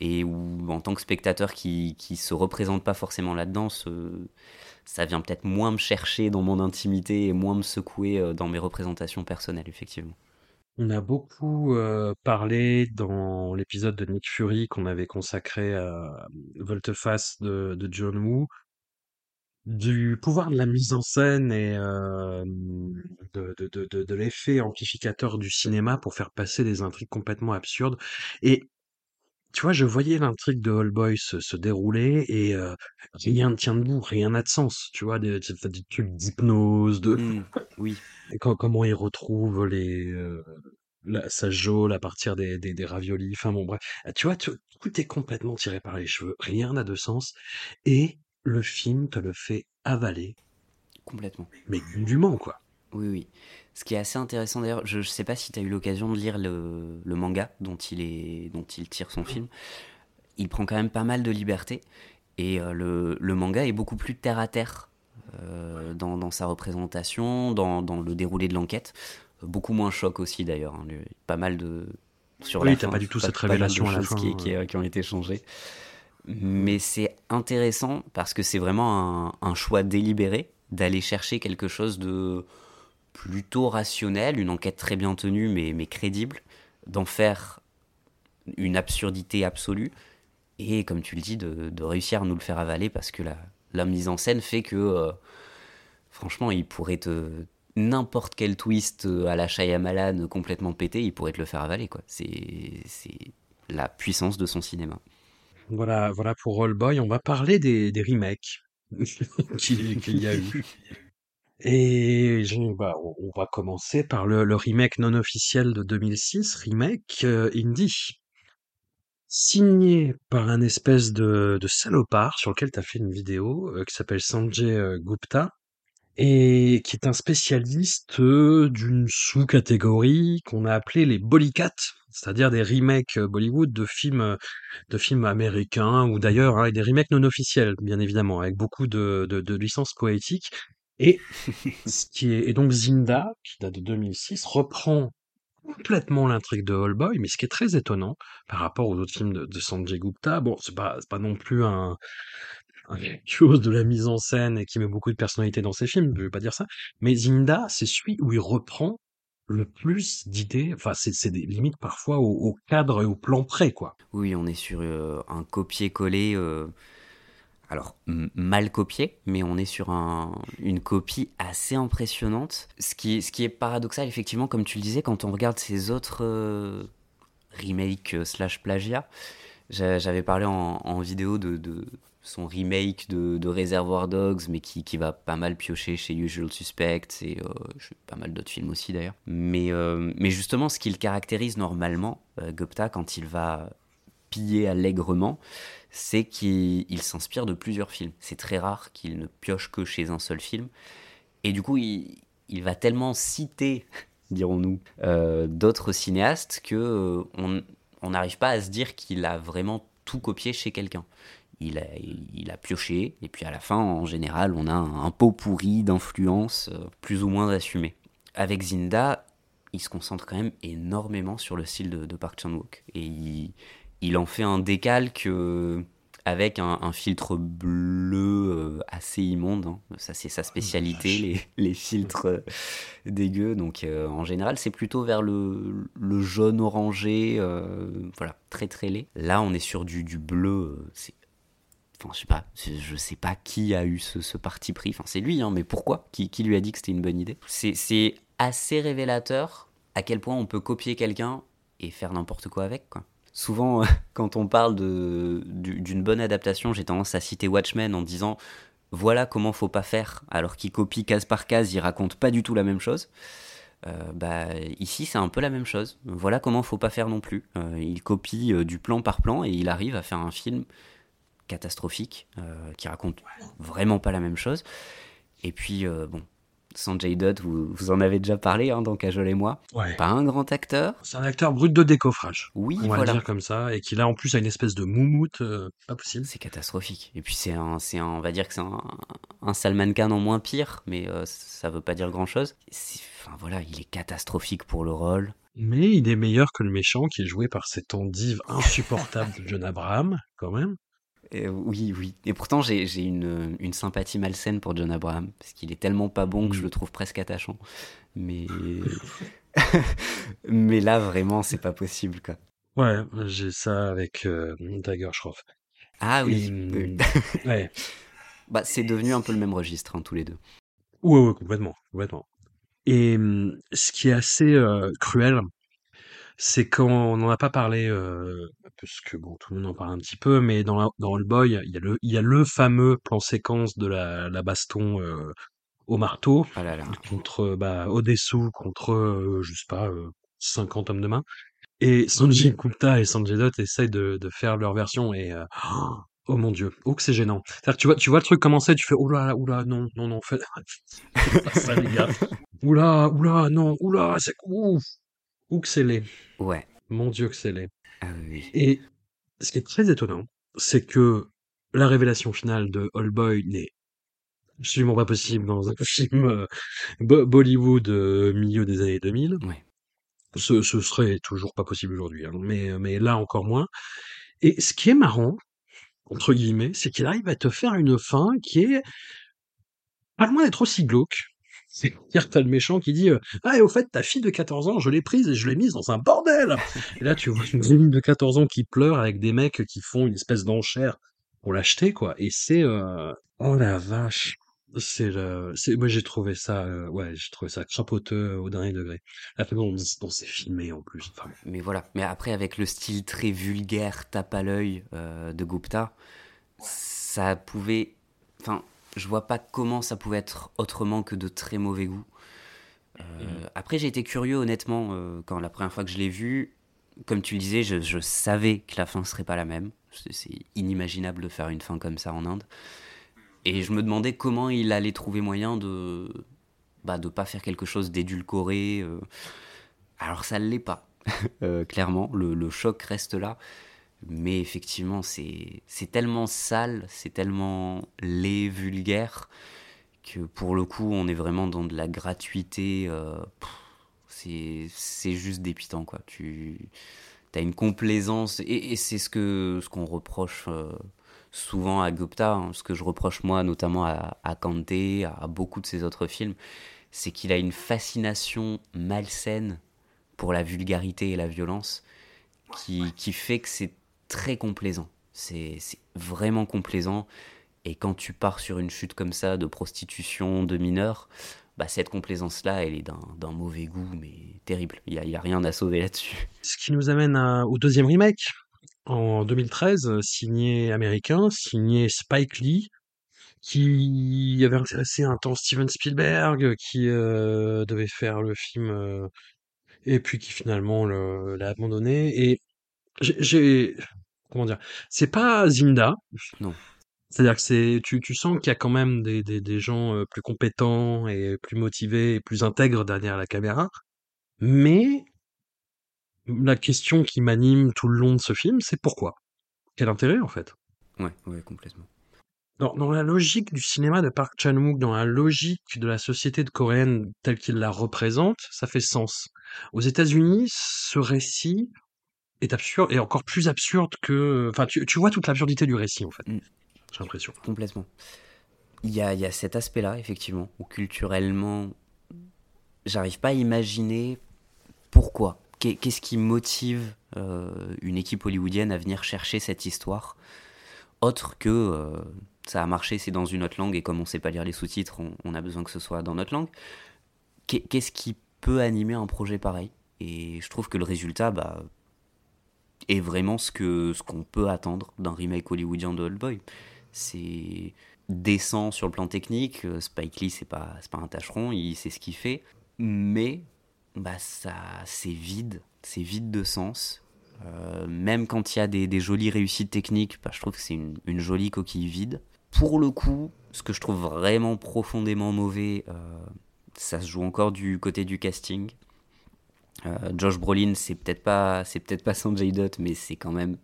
et où en tant que spectateur qui qui se représente pas forcément là-dedans, ça vient peut-être moins me chercher dans mon intimité et moins me secouer euh, dans mes représentations personnelles, effectivement. On a beaucoup parlé dans l'épisode de Nick Fury qu'on avait consacré à Volte-Face de, John Woo, du pouvoir de la mise en scène et de, de, de l'effet amplificateur du cinéma pour faire passer des intrigues complètement absurdes. Et tu vois, je voyais l'intrigue de All Boy se, se dérouler et euh, rien ne tient debout, rien n'a de sens. Tu vois, des, des, des trucs d'hypnose, de Mm, oui, et quand- comment il retrouve les euh, la, sa geôle à partir des, des, des raviolis. Enfin bon, bref. Ah, Tu vois, tu- tout est complètement tiré par les cheveux, rien n'a de sens et le film te le fait avaler, complètement. mais dûment quoi. Oui, oui. Ce qui est assez intéressant d'ailleurs, je ne sais pas si tu as eu l'occasion de lire le, le manga dont il, est, dont il tire son film. Il prend quand même pas mal de liberté et euh, le, le manga est beaucoup plus terre à terre euh, dans, dans sa représentation, dans, dans le déroulé de l'enquête. Beaucoup moins choc aussi d'ailleurs. hein. Pas mal de. Sur Oui, t'as pas du tout cette pas révélation à la fin, Qui, qui, ouais. qui ont été changées. Mais c'est intéressant parce que c'est vraiment un, un choix délibéré d'aller chercher quelque chose de plutôt rationnel, une enquête très bien tenue mais, mais crédible, d'en faire une absurdité absolue et, comme tu le dis, de, de réussir à nous le faire avaler parce que la, la mise en scène fait que, euh, franchement, il pourrait te. N'importe quel twist à la Shyamalan complètement pété, il pourrait te le faire avaler. quoi. C'est c'est la puissance de son cinéma. Voilà, voilà pour All Boy. On va parler des, des remakes qu'il qu'il y a eu. Et bah, on va commencer par le, remake non officiel de 2006, remake euh, indie, signé par un espèce de, de salopard sur lequel tu as fait une vidéo euh, qui s'appelle Sanjay euh, Gupta et qui est un spécialiste euh, d'une sous-catégorie qu'on a appelée les Bollycat, c'est-à-dire des remakes Bollywood de films de films américains ou d'ailleurs hein, des remakes non officiels, bien évidemment, avec beaucoup de, de, de licences poétiques. Et ce qui est, et donc Zinda, qui date de 2006, reprend complètement l'intrigue de All Boy, mais ce qui est très étonnant par rapport aux autres films de, Sanjay Gupta, bon, c'est pas, pas non plus un, un chose de la mise en scène et qui met beaucoup de personnalité dans ses films, je vais pas dire ça, mais Zinda, c'est celui où il reprend le plus d'idées, enfin, c'est, des limites parfois au, au cadre et au plan près, quoi. Oui, on est sur euh, un copier-coller, euh, alors mal copié, mais on est sur un- une copie assez impressionnante. Ce qui, est paradoxal, effectivement, comme tu le disais, quand on regarde ces autres euh, remakes euh, slash plagiat, j'a- j'avais parlé en, vidéo de, son remake de, Reservoir Dogs, mais qui, va pas mal piocher chez Usual Suspects et euh, pas mal d'autres films aussi d'ailleurs. Mais, mais justement, ce qui le caractérise normalement, Gupta, quand il va piller allègrement, c'est qu'il il s'inspire de plusieurs films. C'est très rare qu'il ne pioche que chez un seul film. Et du coup, il, va tellement citer, dirons-nous, euh, d'autres cinéastes que euh, on n'arrive pas à se dire qu'il a vraiment tout copié chez quelqu'un. Il a, pioché, et puis à la fin, en général, on a un, un pot pourri d'influences euh, plus ou moins assumées. Avec Zinda, il se concentre quand même énormément sur le style de, de Park Chan-wook. Et il, il en fait un décalque euh, avec un, un filtre bleu euh, assez immonde. hein. Ça, c'est sa spécialité, les, les filtres euh, dégueux. Donc, en général, c'est plutôt vers le, le jaune orangé, voilà, très très laid. Là, on est sur du, du bleu. c'est Enfin, je sais pas, je sais pas qui a eu ce, ce parti pris. Enfin, c'est lui, hein, mais pourquoi? Qui, qui lui a dit que c'était une bonne idée? C'est c'est assez révélateur à quel point on peut copier quelqu'un et faire n'importe quoi avec, quoi. Souvent, quand on parle d'une bonne adaptation, j'ai tendance à citer Watchmen en disant voilà comment faut pas faire, alors qu'il copie case par case, il raconte pas du tout la même chose. Euh, bah, ici, c'est un peu la même chose. Voilà comment faut pas faire non plus. Euh, il copie euh, du plan par plan et il arrive à faire un film catastrophique euh, qui raconte vraiment pas la même chose. Et puis, euh, bon, Sanjay Dutt, vous, vous en avez déjà parlé hein, dans Cajol et moi. Ouais. Pas un grand acteur. C'est un acteur brut de décoffrage. Oui, on va voilà. dire comme ça, et qu'il a en plus une espèce de moumoute, euh, pas possible. C'est catastrophique. Et puis c'est un, c'est un, on va dire que c'est un, un Salman Khan en moins pire, mais euh, ça veut pas dire grand chose. Enfin voilà, il est catastrophique pour le rôle. Mais il est meilleur que le méchant qui est joué par cet endive insupportable de John Abraham, quand même. Euh, oui, oui. Et pourtant j'ai, une, une sympathie malsaine pour John Abraham, parce qu'il est tellement pas bon que je le trouve presque attachant. Mais mais là vraiment c'est pas possible quoi. Ouais, j'ai ça avec euh, Schroff. Ah oui. Et, oui. ouais. Bah, c'est devenu un peu le même registre, hein, tous les deux. Ouais, ouais, complètement, complètement. Et hum, ce qui est assez euh, cruel, c'est quand on n'en a pas parlé, euh, parce que bon, tout le monde en parle un petit peu, mais dans, la- dans All Boy, il y a le, il y a le fameux plan séquence de la, la baston euh, au marteau Ah là là. contre bah, Odessu, contre, euh, je sais pas, euh, 50 hommes de main. Et Sanjay Gupta et Sanjay Dutt essayent de, de faire leur version et euh, oh mon dieu, oh que c'est gênant. Que tu vois, tu vois le truc commencer, tu fais oula, oula, non, non, non, fais faites pas ça les gars. Oula, oula, non, oula, c'est ouf, ou que c'est laid. Ouais. Mon dieu que c'est laid. Ah oui. Et ce qui est très étonnant, c'est que la révélation finale de All Boy n'est absolument pas possible dans un film euh, Bo- Bollywood euh, milieu des années 2000. Ouais. Ce, ce serait toujours pas possible aujourd'hui, hein, mais, mais là encore moins. Et ce qui est marrant, entre guillemets, c'est qu'il arrive à te faire une fin qui est pas loin d'être aussi glauque. C'est-à-dire que t'as le méchant qui dit euh, Ah, et au fait, ta fille de 14 ans, je l'ai prise et je l'ai mise dans un bordel Et là, tu vois une gamine de 14 ans qui pleure avec des mecs qui font une espèce d'enchère pour l'acheter, quoi. Et c'est... euh, Oh la vache c'est le, c'est, moi j'ai trouvé ça, euh, ouais, j'ai trouvé ça crapoteux au dernier degré. La façon dont, dont c'est filmé en plus. Enfin, Mais voilà. Mais après, avec le style très vulgaire, tape à l'œil euh, de Gupta, ça pouvait. Enfin, je vois pas comment ça pouvait être autrement que de très mauvais goût. Euh, Après, j'ai été curieux, honnêtement, euh, quand la première fois que je l'ai vu. Comme tu le disais, je, je savais que la fin serait pas la même. C'est inimaginable de faire une fin comme ça en Inde. Et je me demandais comment il allait trouver moyen de bah, de pas faire quelque chose d'édulcoré. euh. Alors ça ne l'est pas, clairement. Le, le choc reste là. Mais effectivement, c'est c'est tellement sale, c'est tellement laid, vulgaire, que pour le coup, on est vraiment dans de la gratuité. euh, c'est c'est juste dépitant, quoi. Tu as une complaisance, et, et c'est ce que ce qu'on reproche euh, souvent à Gupta, hein, ce que je reproche moi notamment à, à Kanté, à beaucoup de ses autres films, c'est qu'il a une fascination malsaine pour la vulgarité et la violence qui, qui fait que c'est très complaisant. C'est vraiment complaisant. Et quand tu pars sur une chute comme ça de prostitution de mineurs, bah cette complaisance-là, elle est d'un mauvais goût, mais terrible. Il n'y a, rien à sauver là-dessus. Ce qui nous amène au deuxième remake, en 2013, euh, signé américain, signé Spike Lee, qui avait intéressé un temps Steven Spielberg, qui euh, devait faire le film, euh, et puis qui finalement le- l'a abandonné. Et j'ai- comment dire, c'est pas Zinda. Non. C'est-à-dire que c'est, tu, tu sens qu'il y a quand même des, des, des gens euh, plus compétents et plus motivés et plus intègres derrière la caméra. Mais la question qui m'anime tout le long de ce film, c'est pourquoi? Quel intérêt en fait? Ouais, ouais, complètement. Dans, dans la logique du cinéma de Park Chan-wook, dans la logique de la société de coréenne telle qu'il la représente, ça fait sens. Aux États-Unis, ce récit est absurde, et encore plus absurde que, enfin, tu, tu vois toute l'absurdité du récit en fait. Mm. J'ai l'impression. Complètement. Il y a, il y a cet aspect-là, effectivement, où culturellement, j'arrive pas à imaginer pourquoi. Qu'est- Qu'est-ce qui motive euh, une équipe hollywoodienne à venir chercher cette histoire autre que euh, ça a marché, c'est dans une autre langue et comme on sait pas lire les sous-titres, on, on a besoin que ce soit dans notre langue. Qu'est- Qu'est-ce qui peut animer un projet pareil? Et je trouve que le résultat bah, est vraiment ce que ce qu'on peut attendre d'un remake hollywoodien de Old Boy. C'est décent sur le plan technique. euh, Spike Lee, c'est pas, c'est pas un tâcheron, il sait ce qu'il fait. Mais bah, ça, c'est vide. C'est vide de sens. Euh, même quand il y a des, des jolies réussites techniques, bah, je trouve que c'est une, une jolie coquille vide. Pour le coup, ce que je trouve vraiment profondément mauvais, euh, ça se joue encore du côté du casting. Euh, Josh Brolin, c'est peut-être pas, c'est peut-être pas Dutt, mais c'est quand même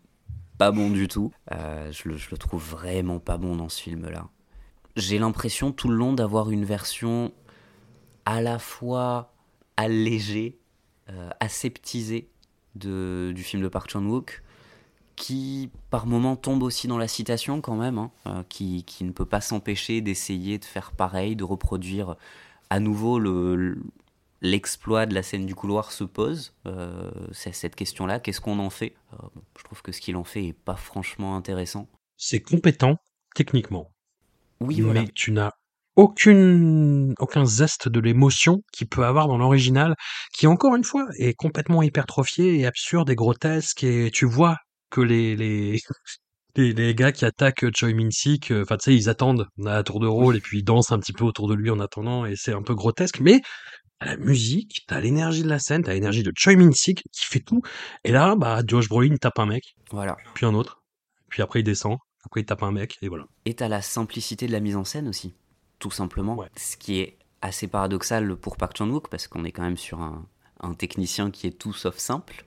pas bon du tout. Euh, je, le, je le trouve vraiment pas bon dans ce film-là. J'ai l'impression tout le long d'avoir une version à la fois allégée, euh, aseptisée de, du film de Park Chan-wook, qui par moments tombe aussi dans la citation quand même, hein, qui, qui ne peut pas s'empêcher d'essayer de faire pareil, de reproduire à nouveau le, l'exploit de la scène du couloir se pose. Euh, c'est cette question-là, qu'est-ce qu'on en fait? Euh, bon, Je trouve que ce qu'il en fait est pas franchement intéressant. C'est compétent techniquement. Oui, voilà. mais tu n'as aucune, aucun zeste de l'émotion qu'il peut avoir dans l'original, qui encore une fois est complètement hypertrophié et absurde et grotesque et tu vois que les, les, les, les gars qui attaquent Choi Min-sik, euh, enfin tu sais, ils attendent à tour de rôle et puis ils dansent un petit peu autour de lui en attendant et c'est un peu grotesque, mais t'as la musique, t'as l'énergie de la scène, t'as l'énergie de Choi Min-sik qui fait tout. Et là, bah, Josh Brolin tape un mec, Voilà. puis un autre, puis après il descend, après il tape un mec, et voilà. Et t'as la simplicité de la mise en scène aussi, tout simplement. Ouais. Ce qui est assez paradoxal pour Park Chan-wook, parce qu'on est quand même sur un, un technicien qui est tout sauf simple.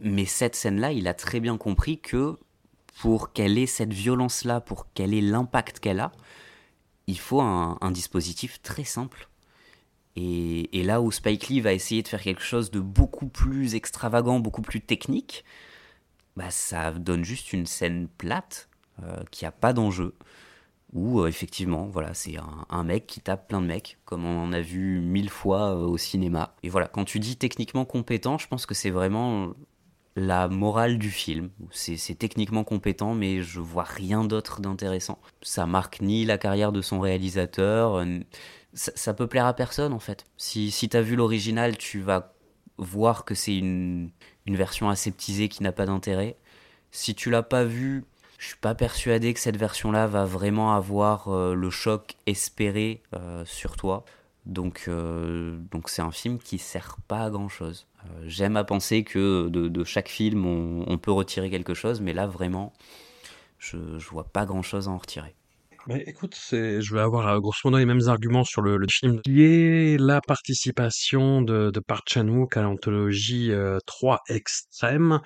Mais cette scène-là, il a très bien compris que pour qu'elle ait cette violence-là, pour qu'elle ait l'impact qu'elle a, il faut un, un dispositif très simple. Et, là où Spike Lee va essayer de faire quelque chose de beaucoup plus extravagant, beaucoup plus technique, bah ça donne juste une scène plate euh, qui a pas d'enjeu. Où euh, effectivement, voilà, c'est un, mec qui tape plein de mecs, comme on en a vu mille fois euh, au cinéma. Et voilà, quand tu dis techniquement compétent, je pense que c'est vraiment la morale du film. C'est c'est techniquement compétent, mais je vois rien d'autre d'intéressant. Ça marque ni la carrière de son réalisateur. Ça, peut plaire à personne en fait. Si, si t'as vu l'original, tu vas voir que c'est une, une version aseptisée qui n'a pas d'intérêt. Si tu l'as pas vu, je suis pas persuadé que cette version-là va vraiment avoir euh, le choc espéré euh, sur toi. Donc, euh, donc c'est un film qui sert pas à grand chose. J'aime à penser que de, chaque film on, on peut retirer quelque chose, mais là vraiment, je, je vois pas grand chose à en retirer. Mais écoute, c'est, je vais avoir euh, grosso modo les mêmes arguments sur le, le film, est la participation de, de Park Chan-wook à l'anthologie euh, 3 extrêmes.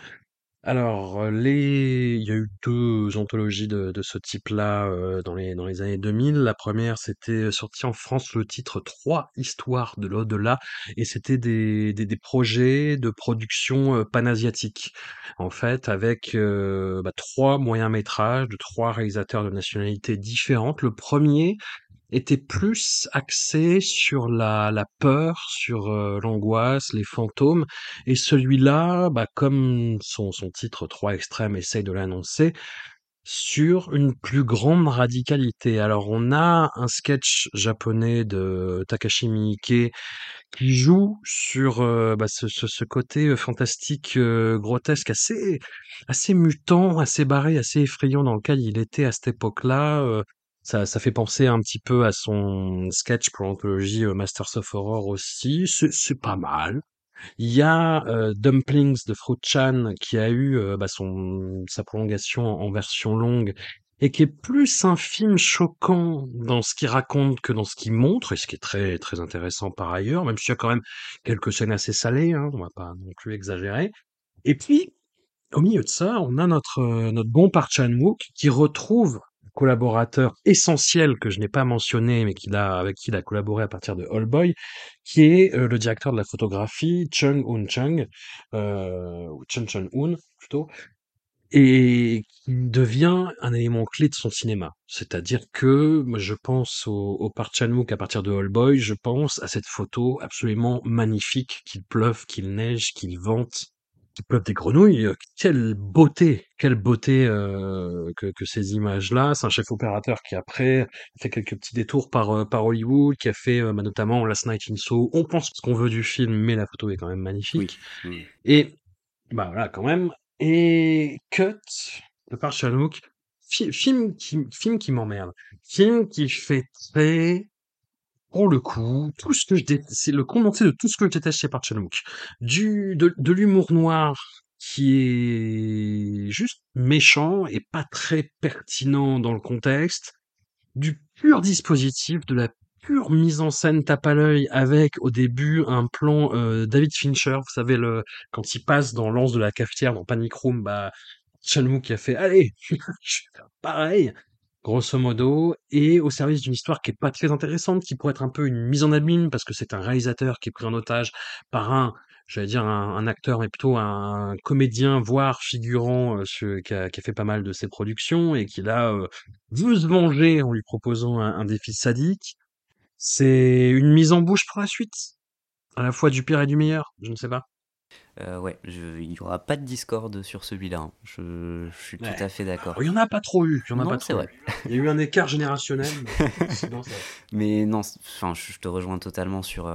Alors, euh, les... il y a eu deux anthologies de, de ce type-là euh, dans les, dans les années 2000. La première, c'était sorti en France le titre Trois histoires de l'au-delà, et c'était des, des, des projets de production euh, panasiatique, en fait, avec euh, bah, trois moyens-métrages de trois réalisateurs de nationalités différentes. Le premier était plus axé sur la, peur, sur euh, l'angoisse, les fantômes, et celui-là, bah, comme son, titre Trois extrêmes essaye de l'annoncer, sur une plus grande radicalité. Alors on a un sketch japonais de Takashi Miike qui joue sur euh, bah, ce, côté euh, fantastique, grotesque, assez, assez mutant, assez barré, assez effrayant dans lequel il était à cette époque-là. Ça, ça fait penser un petit peu à son sketch pour l'anthologie euh, Masters of Horror aussi. C'est pas mal. Il y a euh, Dumplings de Fruit Chan qui a eu euh, bah, son, sa prolongation en version longue et qui est plus un film choquant dans ce qu'il raconte que dans ce qu'il montre, et ce qui est très très intéressant par ailleurs, même s'il y a quand même quelques scènes assez salées, hein, on va pas non plus exagérer. Et puis, au milieu de ça, on a notre, euh, notre bon Park Chan-wook qui retrouve collaborateur essentiel que je n'ai pas mentionné, mais qu'il a, avec qui il a collaboré à partir de All Boy, qui est euh, le directeur de la photographie, Chung Hoon Chung, euh, ou Chun Chun Hoon plutôt, et qui devient un élément clé de son cinéma. C'est-à-dire que je pense au, au Park Chan-wook à partir de All Boy, je pense à cette photo absolument magnifique, qu'il pleuve, qu'il neige, qu'il vente, qu'il pleuve des grenouilles. Euh, Quelle beauté, quelle beauté euh, que, que ces images-là. C'est un chef opérateur qui après a fait quelques petits détours par, euh, par Hollywood, qui a fait euh, bah, notamment Last Night in Soho. On pense ce qu'on veut du film, mais la photo est quand même magnifique. Oui. Et bah voilà, quand même. Et Cut de Park Chan-wook, fi- film qui, film qui m'emmerde, film qui fait très, pour le coup, tout ce que je c'est le condensé de tout ce que je déteste chez Park. Du, de, de l'humour noir qui est juste méchant et pas très pertinent dans le contexte, du pur dispositif, de la pure mise en scène tape à l'œil avec au début un plan euh, David Fincher, vous savez le quand il passe dans l'anse de la cafetière dans Panic Room, bah qui a fait allez, je vais faire pareil grosso modo et au service d'une histoire qui est pas très intéressante, qui pourrait être un peu une mise en abîme parce que c'est un réalisateur qui est pris en otage par un j'allais dire un, acteur, mais plutôt un comédien, voire figurant, euh, ce- qui, a, fait pas mal de ses productions et qui là veut se venger en lui proposant un, un défi sadique. C'est une mise en bouche pour la suite, à la fois du pire et du meilleur, je ne sais pas. Euh, ouais, je- il n'y aura pas de discorde sur celui-là. hein. Je, je suis Ouais. tout à fait d'accord. Il y en a pas trop eu, il y en a Non, pas c'est trop vrai. eu. Il y a eu un écart générationnel. mais non, enfin, je te rejoins totalement sur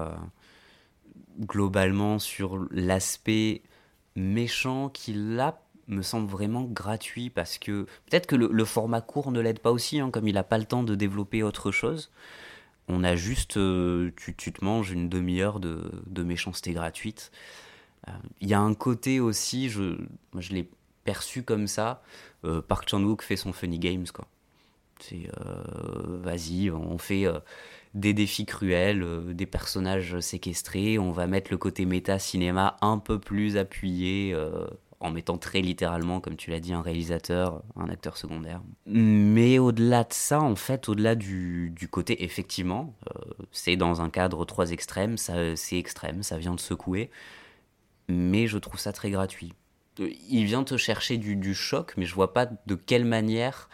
globalement sur l'aspect méchant qui là me semble vraiment gratuit parce que peut-être que le, format court ne l'aide pas aussi, hein, comme il n'a pas le temps de développer autre chose. On a juste, euh, tu, te manges une demi-heure de, méchanceté gratuite. Euh, il y a un côté aussi, je, je l'ai perçu comme ça, euh, Park Chan-wook fait son funny games quoi. C'est vas-y, on fait des défis cruels, euh, des personnages séquestrés. On va mettre le côté méta cinéma un peu plus appuyé, euh, en mettant très littéralement, comme tu l'as dit, un réalisateur, un acteur secondaire. Mais au-delà de ça, en fait, au-delà du, côté, effectivement, euh, c'est dans un cadre trois extrêmes, ça, c'est extrême, ça vient de secouer. Mais je trouve ça très gratuit. Il vient te chercher du, choc, mais je vois pas de quelle manière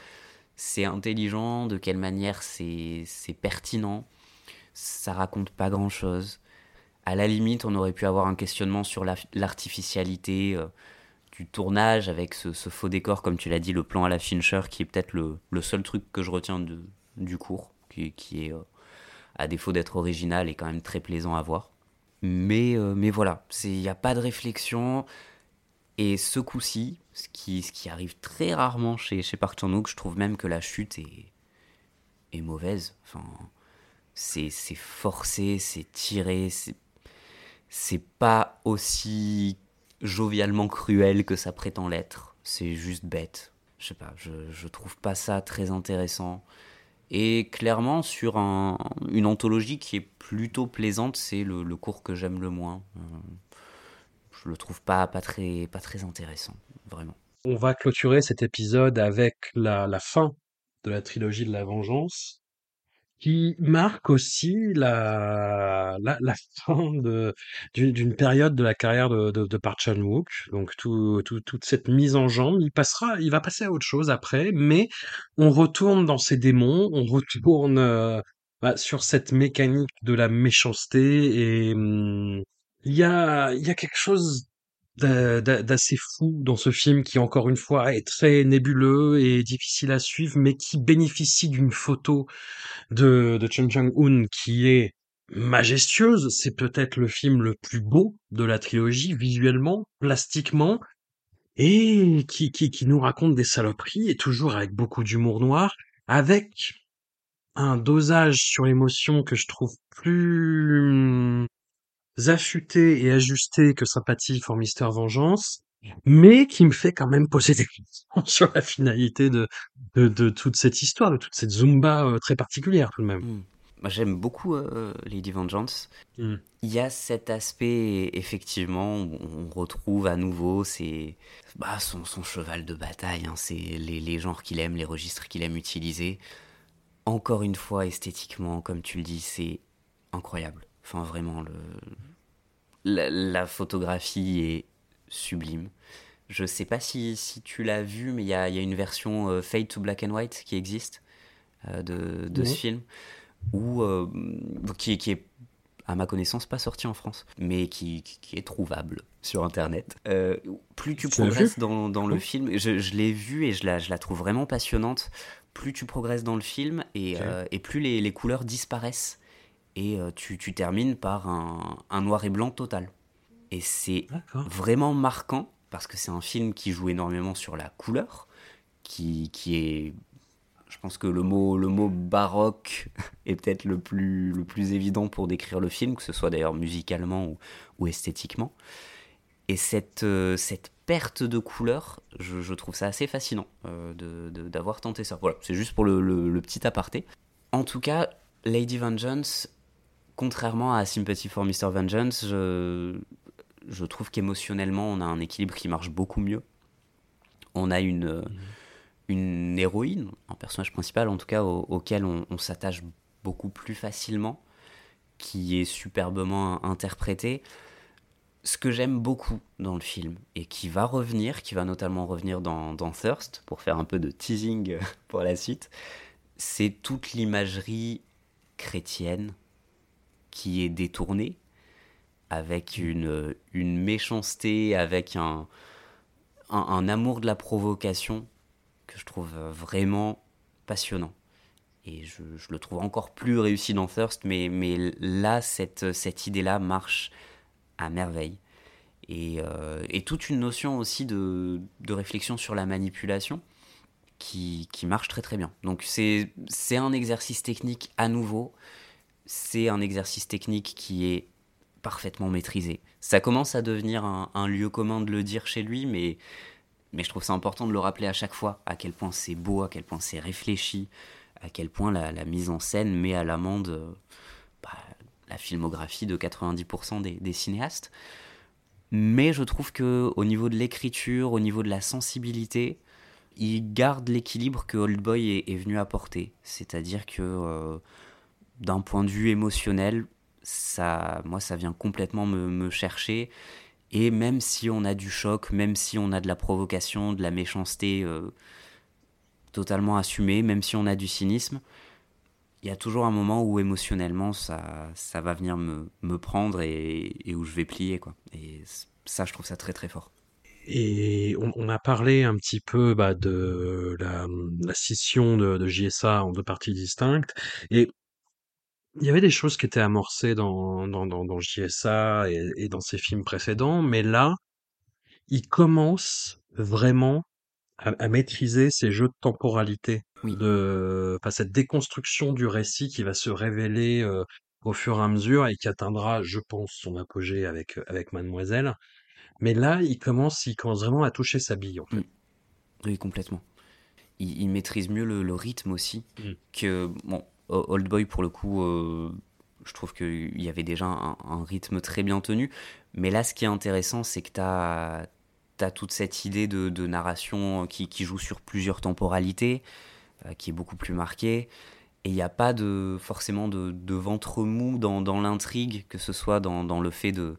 c'est intelligent, de quelle manière c'est pertinent. Ça raconte pas grand chose. À la limite, on aurait pu avoir un questionnement sur l'artificialité euh, du tournage avec ce, faux décor, comme tu l'as dit, le plan à la Fincher, qui est peut-être le, seul truc que je retiens du cours, qui, est, euh, à défaut d'être original, est quand même très plaisant à voir. Mais, euh, mais voilà, il n'y a pas de réflexion. Et ce coup-ci, ce qui, ce qui arrive très rarement chez, chez Park Chan-wook, je trouve même que la chute est, est mauvaise. Enfin, c'est forcé, c'est tiré, c'est pas aussi jovialement cruel que ça prétend l'être. C'est juste bête. Je sais pas, je, je trouve pas ça très intéressant. Et clairement, sur un, une anthologie qui est plutôt plaisante, c'est le, cours que j'aime le moins. Euh, je le trouve pas, pas, très, pas très intéressant, vraiment. On va clôturer cet épisode avec la fin de la trilogie de la vengeance, qui marque aussi la, la, la fin d'une période de la carrière de, de, de Park Chan-wook. Donc tout, tout, toute cette mise en jambe, il passera, il va passer à autre chose après, mais on retourne dans ses démons, on retourne euh, bah, sur cette mécanique de la méchanceté et hum, il y a, y a quelque chose d'assez fou dans ce film qui, encore une fois, est très nébuleux et difficile à suivre, mais qui bénéficie d'une photo de, de Chen Chang-un qui est majestueuse. C'est peut-être le film le plus beau de la trilogie, visuellement, plastiquement, et qui, qui, qui nous raconte des saloperies, et toujours avec beaucoup d'humour noir, avec un dosage sur l'émotion que je trouve plus affûté et ajusté que Sympathie for Mister Vengeance, mais qui me fait quand même poser des questions sur la finalité de, de, de, toute cette histoire, de toute cette Zumba euh, très particulière tout de même. Hmm. Moi, j'aime beaucoup euh, Lady Vengeance. Hmm. Il y a cet aspect, effectivement, où on retrouve à nouveau c'est bah, son, son, cheval de bataille, hein, c'est les, les genres qu'il aime, les registres qu'il aime utiliser. Encore une fois, esthétiquement, comme tu le dis, c'est incroyable. Enfin, vraiment, le... la, photographie est sublime. Je sais pas si, si tu l'as vu, mais il y a, y a, une version euh, Fade to Black and White qui existe euh, de, de ce film, où, euh, qui, qui, est, à ma connaissance, pas sorti en France, mais qui, qui est trouvable sur Internet. plus tu, progresses dans, dans le film, je, je l'ai vu et je la, je la trouve vraiment passionnante, plus tu progresses dans le film et, et plus les, les couleurs disparaissent et euh, tu, tu, termines par un, un, noir et blanc total. Et c'est vraiment marquant parce que c'est un film qui joue énormément sur la couleur, qui, qui est je pense que le mot, le mot baroque est peut-être le plus, le plus évident pour décrire le film, que ce soit d'ailleurs musicalement ou, ou, esthétiquement. Et cette, euh, cette perte de couleur, je, je, trouve ça assez fascinant euh, d'avoir tenté ça. Voilà, c'est juste pour le, le, le, petit aparté. En tout cas, Lady Vengeance contrairement à Sympathy for Mr. Vengeance, je, je trouve qu'émotionnellement, on a un équilibre qui marche beaucoup mieux. On a une, mhm. une héroïne, un personnage principal en tout cas, auquel on, s'attache beaucoup plus facilement, qui est superbement interprété. Ce que j'aime beaucoup dans le film, et qui va revenir, qui va notamment revenir dans, dans Thirst, pour faire un peu de teasing pour la suite, c'est toute l'imagerie chrétienne, qui est détourné, avec une, une méchanceté, avec un, un, amour de la provocation que je trouve vraiment passionnant. Et je, le trouve encore plus réussi dans Thirst, mais, mais là, cette, cette idée-là marche à merveille. Et, euh, et, toute une notion aussi de, de, réflexion sur la manipulation qui, qui marche très très bien. Donc c'est un exercice technique à nouveau, c'est un exercice technique qui est parfaitement maîtrisé. Ça commence à devenir un, lieu commun de le dire chez lui, mais, mais je trouve ça important de le rappeler à chaque fois, à quel point c'est beau, à quel point c'est réfléchi, à quel point la, mise en scène met à l'amende euh, bah, la filmographie de 90% des, cinéastes. Mais je trouve que au niveau de l'écriture, au niveau de la sensibilité, il garde l'équilibre que Old Boy est, venu apporter. C'est-à-dire que euh, d'un point de vue émotionnel, ça, moi, ça vient complètement me, chercher. Et même si on a du choc, même si on a de la provocation, de la méchanceté euh, totalement assumée, même si on a du cynisme, il y a toujours un moment où émotionnellement ça, ça va venir me, me prendre et, où je vais plier. Quoi. Et ça, je trouve ça très très fort. Et on, a parlé un petit peu bah, de la, la scission de, de JSA en deux parties distinctes. Et il y avait des choses qui étaient amorcées dans, dans, dans, dans JSA et, et dans ses films précédents, mais là, il commence vraiment à, maîtriser ces jeux de temporalité, de, enfin, cette déconstruction du récit qui va se révéler euh, au fur et à mesure et qui atteindra, je pense, son apogée avec, avec Mademoiselle. Mais là, il commence, il commence vraiment à toucher sa bille, en fait. Mm. Oui, complètement. Il, maîtrise mieux le, rythme aussi mm. que, bon, Old Boy, pour le coup, euh, je trouve qu'il y avait déjà un, rythme très bien tenu. Mais là, ce qui est intéressant, c'est que tu as tu as toute cette idée de, narration qui, joue sur plusieurs temporalités, euh, qui est beaucoup plus marquée. Et il n'y a pas de, forcément de, ventre mou dans, l'intrigue, que ce soit dans le fait de,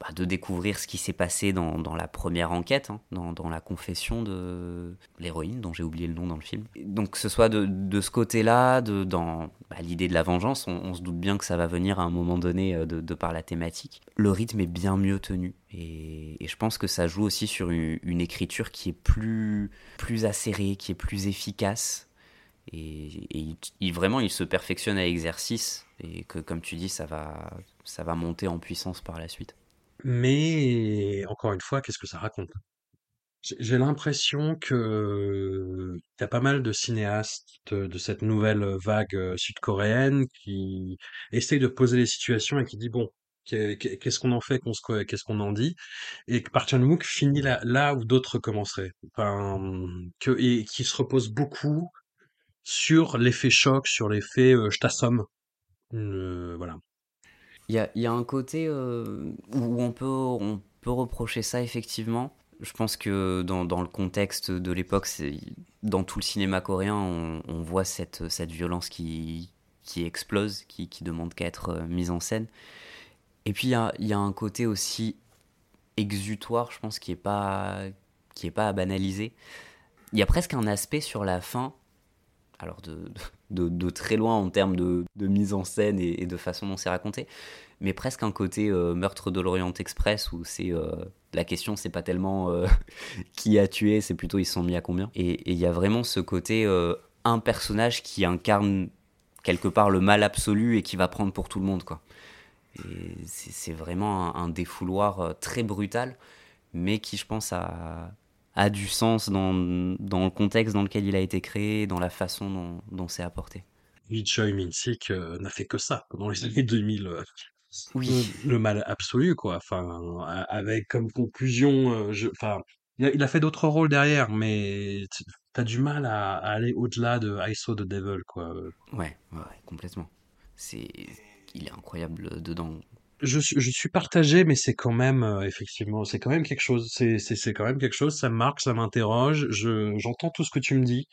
bah, de découvrir ce qui s'est passé dans, dans, la première enquête, hein, dans, dans, la confession de l'héroïne, dont j'ai oublié le nom dans le film. Donc que ce soit de, de ce côté-là, dans bah, l'idée de la vengeance, on, se doute bien que ça va venir à un moment donné euh, de, par la thématique. Le rythme est bien mieux tenu. Et, je pense que ça joue aussi sur une, écriture qui est plus, plus acérée, qui est plus efficace. Et, vraiment, il se perfectionne à l'exercice. Et que, comme tu dis, ça va, ça va monter en puissance par la suite. Mais encore une fois, qu'est-ce que ça raconte? J'ai l'impression que y a pas mal de cinéastes de cette nouvelle vague euh, sud-coréenne qui essayent de poser les situations et qui dit bon, qu'est-ce qu'on en fait, qu'est-ce qu'on en dit, et que Park Chan-wook finit là, où d'autres commenceraient. Enfin, que, et qui se repose beaucoup sur l'effet choc, sur l'effet euh, je t'assomme. Euh, voilà. Il y a, un côté euh, où on peut, on peut reprocher ça effectivement. Je pense que dans, dans le contexte de l'époque, dans tout le cinéma coréen, on, voit cette, cette violence qui, qui explose, qui, qui demande qu'à être euh, mise en scène. Et puis il y a, un côté aussi exutoire, je pense, qui n'est pas, qui est pas à banaliser. Il y a presque un aspect sur la fin alors de, très loin en termes de, mise en scène et, de façon dont c'est raconté, mais presque un côté euh, meurtre de l'Orient Express où c'est euh, la question c'est pas tellement euh, qui a tué, c'est plutôt ils sont mis à combien. Et il y a vraiment ce côté un personnage qui incarne quelque part le mal absolu et qui va prendre pour tout le monde quoi. C'est vraiment un, un, défouloir très brutal, mais qui je pense a, a du sens dans, dans, le contexte dans lequel il a été créé, dans la façon dont, dont c'est apporté. Choi Min-sik euh, n'a fait que ça pendant les années 2000. Euh, oui. Le, mal absolu, quoi. Enfin, avec comme conclusion, euh, je, enfin, il a, fait d'autres rôles derrière, mais t'as du mal à, aller au-delà de I Saw the Devil, quoi. Ouais, ouais, complètement. C'est, il est incroyable dedans je, suis partagé, mais c'est quand même, euh, effectivement, c'est quand même quelque chose. C'est, quand même quelque chose. Ça marque, ça m'interroge. Je, j'entends tout ce que tu me dis.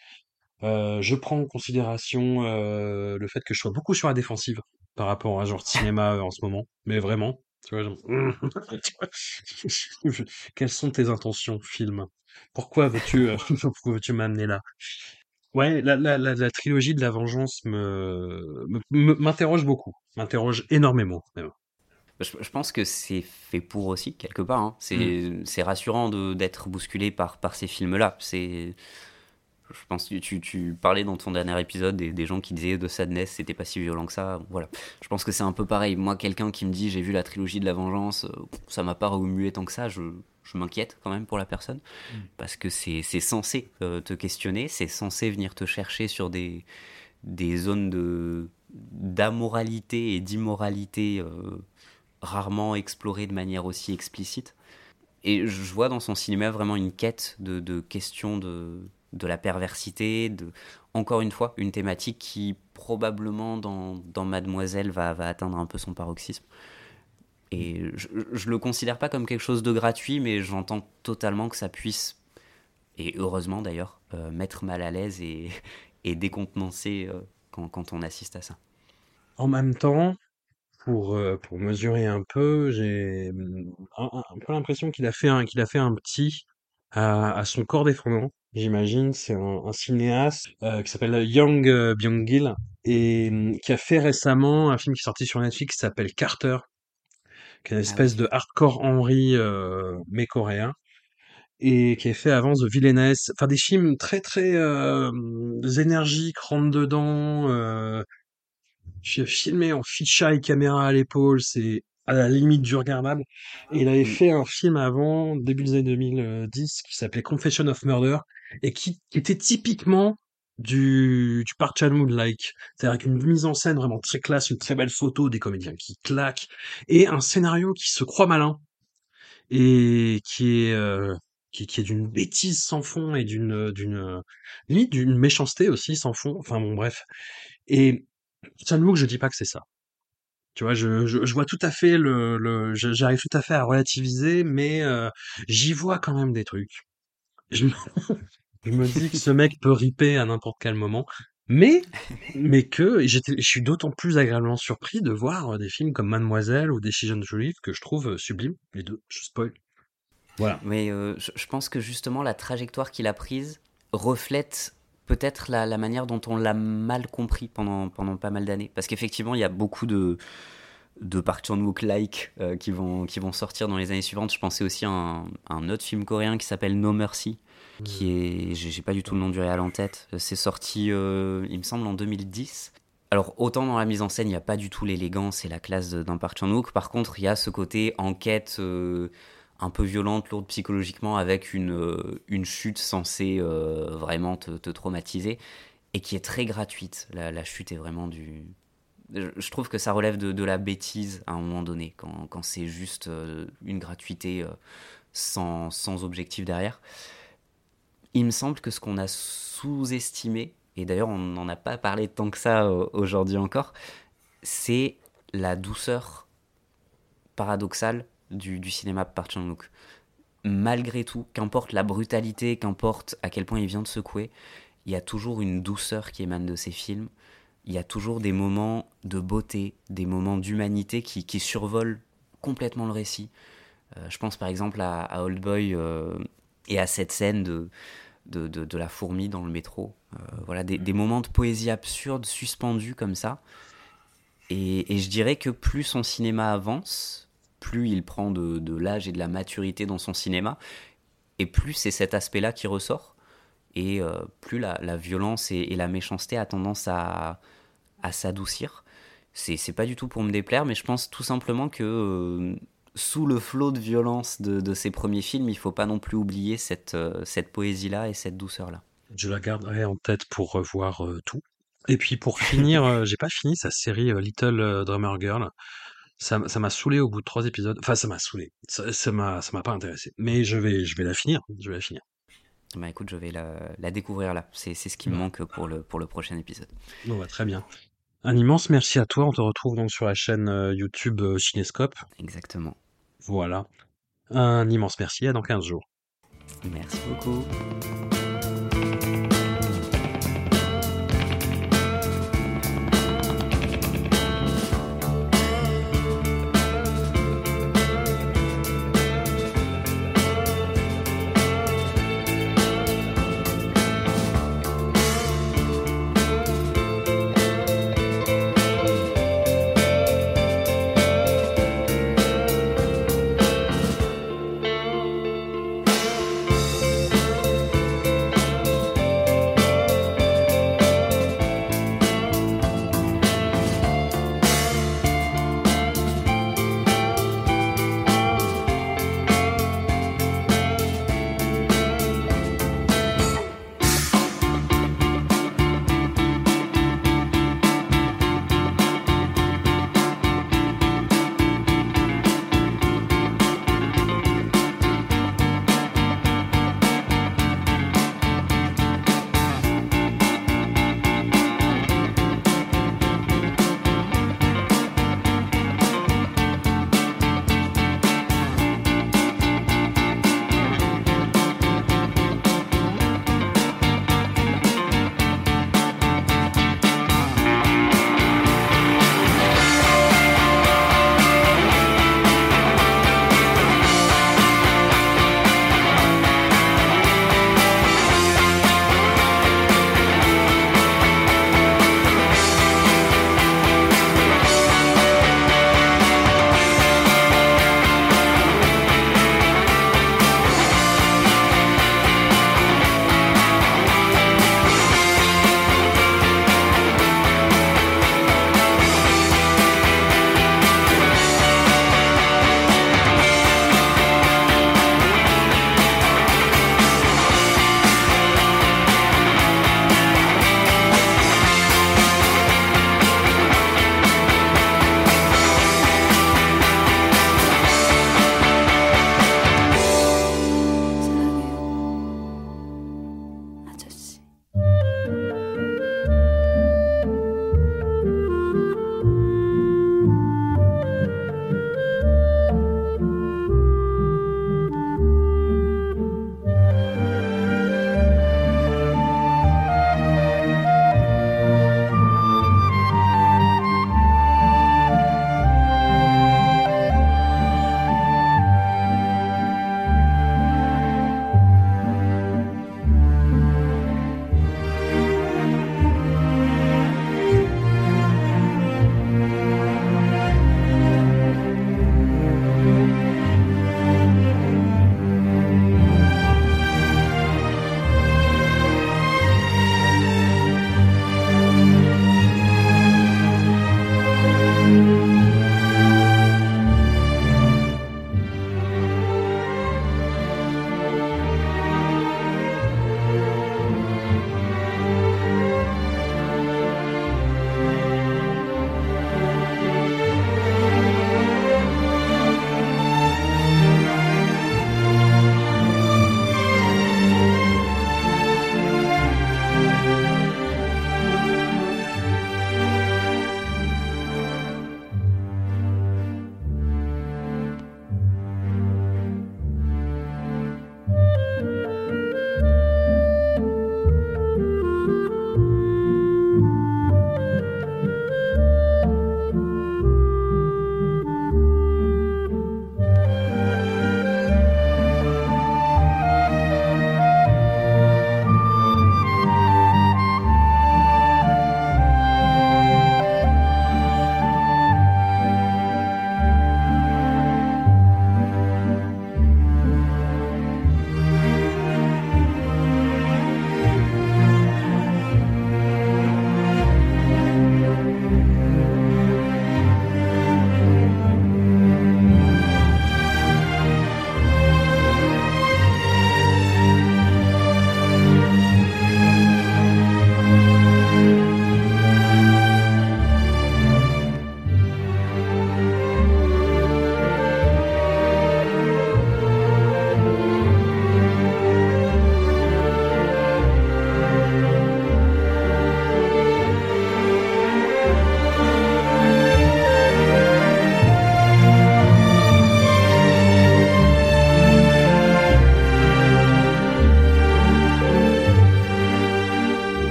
Euh, je prends en considération euh, le fait que je sois beaucoup sur la défensive par rapport à un genre de cinéma en ce moment. Mais vraiment, tu vois, quelles sont tes intentions, film? Pourquoi veux-tu, veux-tu m'amener là? Ouais, la, trilogie de la vengeance me, m'interroge beaucoup, m'interroge énormément. Je, pense que c'est fait pour aussi, quelque part. Hein. C'est mm. rassurant d'être bousculé par, par ces films-là. C'est je pense que tu, tu parlais dans ton dernier épisode des, des gens qui disaient de Sadness, c'était pas si violent que ça. Voilà. Je pense que c'est un peu pareil. Moi, quelqu'un qui me dit j'ai vu la trilogie de la vengeance, euh, ça m'a pas remué tant que ça, je, je m'inquiète quand même pour la personne. Parce que c'est censé euh, te questionner, c'est censé venir te chercher sur des, des zones de d'amoralité et d'immoralité euh, rarement explorées de manière aussi explicite. Et je vois dans son cinéma vraiment une quête de, questions de, de la perversité, de, encore une fois, une thématique qui probablement dans, dans Mademoiselle va, va atteindre un peu son paroxysme. Et je, je le considère pas comme quelque chose de gratuit, mais j'entends totalement que ça puisse, et heureusement d'ailleurs, euh, mettre mal à l'aise et, et décontenancer euh, quand, quand on assiste à ça. En même temps, pour, euh, pour mesurer un peu, j'ai hum, un, un- un peu l'impression qu'il a fait un, qu'il a fait un petit à, à son corps défendant, j'imagine. C'est un, un cinéaste euh, qui s'appelle Young euh, Byung-gil et hum, qui a fait récemment un film qui est sorti sur Netflix qui s'appelle Carter, qui est une Ah espèce de hardcore Henry mais coréen et qui a fait avant The Villainess, enfin des films très très euh, énergiques, rentre dedans, filmé en fisheye caméra à l'épaule, c'est à la limite du regardable. Et il avait Mm. fait un film avant, début des années 2010, qui s'appelait Confession of Murder, et qui, qui était typiquement du, du Park Chan-wook-like. C'est-à-dire avec une mise en scène vraiment très classe, une très belle photo, des comédiens qui claquent, et un scénario qui se croit malin, et qui est, euh, qui, qui est d'une bêtise sans fond, et d'une, d'une, limite d'une méchanceté aussi sans fond. Enfin bon, bref. Et Chan-wook, je dis pas que c'est ça. Tu vois, je, je, vois tout à fait le, le j'arrive tout à fait à relativiser, mais euh, j'y vois quand même des trucs. Je, me dis que ce mec peut riper à n'importe quel moment, mais mais que je suis d'autant plus agréablement surpris de voir euh, des films comme Mademoiselle ou Decision to Live que je trouve euh, sublimes, les deux. Je spoil. Voilà. Mais je pense que justement la trajectoire qu'il a prise reflète peut-être la, la manière dont on l'a mal compris pendant, pendant pas mal d'années. Parce qu'effectivement, il y a beaucoup de, de Park Chan-wook-like euh, qui, vont, qui vont sortir dans les années suivantes. Je pensais aussi à un, à un autre film coréen qui s'appelle No Mercy, qui est... J'ai pas du tout le nom du réel en tête. C'est sorti, euh, il me semble, en 2010. Alors, autant dans la mise en scène, il n'y a pas du tout l'élégance et la classe d'un Park Chan-wook. Par contre, il y a ce côté enquête euh, un peu violente, lourde psychologiquement, avec une, euh, une chute censée euh, vraiment te, te traumatiser, et qui est très gratuite. La, la chute est vraiment du... Je trouve que ça relève de, de la bêtise à un moment donné, quand, quand c'est juste euh, une gratuité sans, sans objectif derrière. Il me semble que ce qu'on a sous-estimé, et d'ailleurs on n'en a pas parlé tant que ça aujourd'hui encore, c'est la douceur paradoxale du, cinéma de Park Chan-wook. Malgré tout, qu'importe la brutalité, qu'importe à quel point il vient de secouer, il y a toujours une douceur qui émane de ces films. Il y a toujours des moments de beauté, des moments d'humanité qui, survolent complètement le récit. Euh, je pense par exemple à, Old Boy euh, et à cette scène de, de, la fourmi dans le métro. Euh, voilà, des, des moments de poésie absurde suspendus comme ça. Et, et je dirais que plus son cinéma avance, plus il prend de, de l'âge et de la maturité dans son cinéma, et plus c'est cet aspect-là qui ressort, et euh, plus la, la violence et, et la méchanceté a tendance à, à s'adoucir. C'est pas du tout pour me déplaire, mais je pense tout simplement que euh, sous le flot de violence de, de ses premiers films, il faut pas non plus oublier cette, euh, cette poésie-là et cette douceur-là. Je la garderai en tête pour revoir tout. Et puis pour finir, j'ai pas fini sa série Little Drummer Girl. Ça, m'a saoulé au bout de trois épisodes. Enfin, ça m'a saoulé. Ça, m'a, ça m'a pas intéressé. Mais je vais, je vais la finir. Je vais la finir. Bah écoute, je vais la, la découvrir là. C'est ce qui me manque pour le, pour le prochain épisode. Bon, bah, très bien. Un immense merci à toi. On te retrouve donc sur la chaîne euh, YouTube euh, Cinescope. Exactement. Voilà. Un immense merci. À dans 15 jours. Merci beaucoup.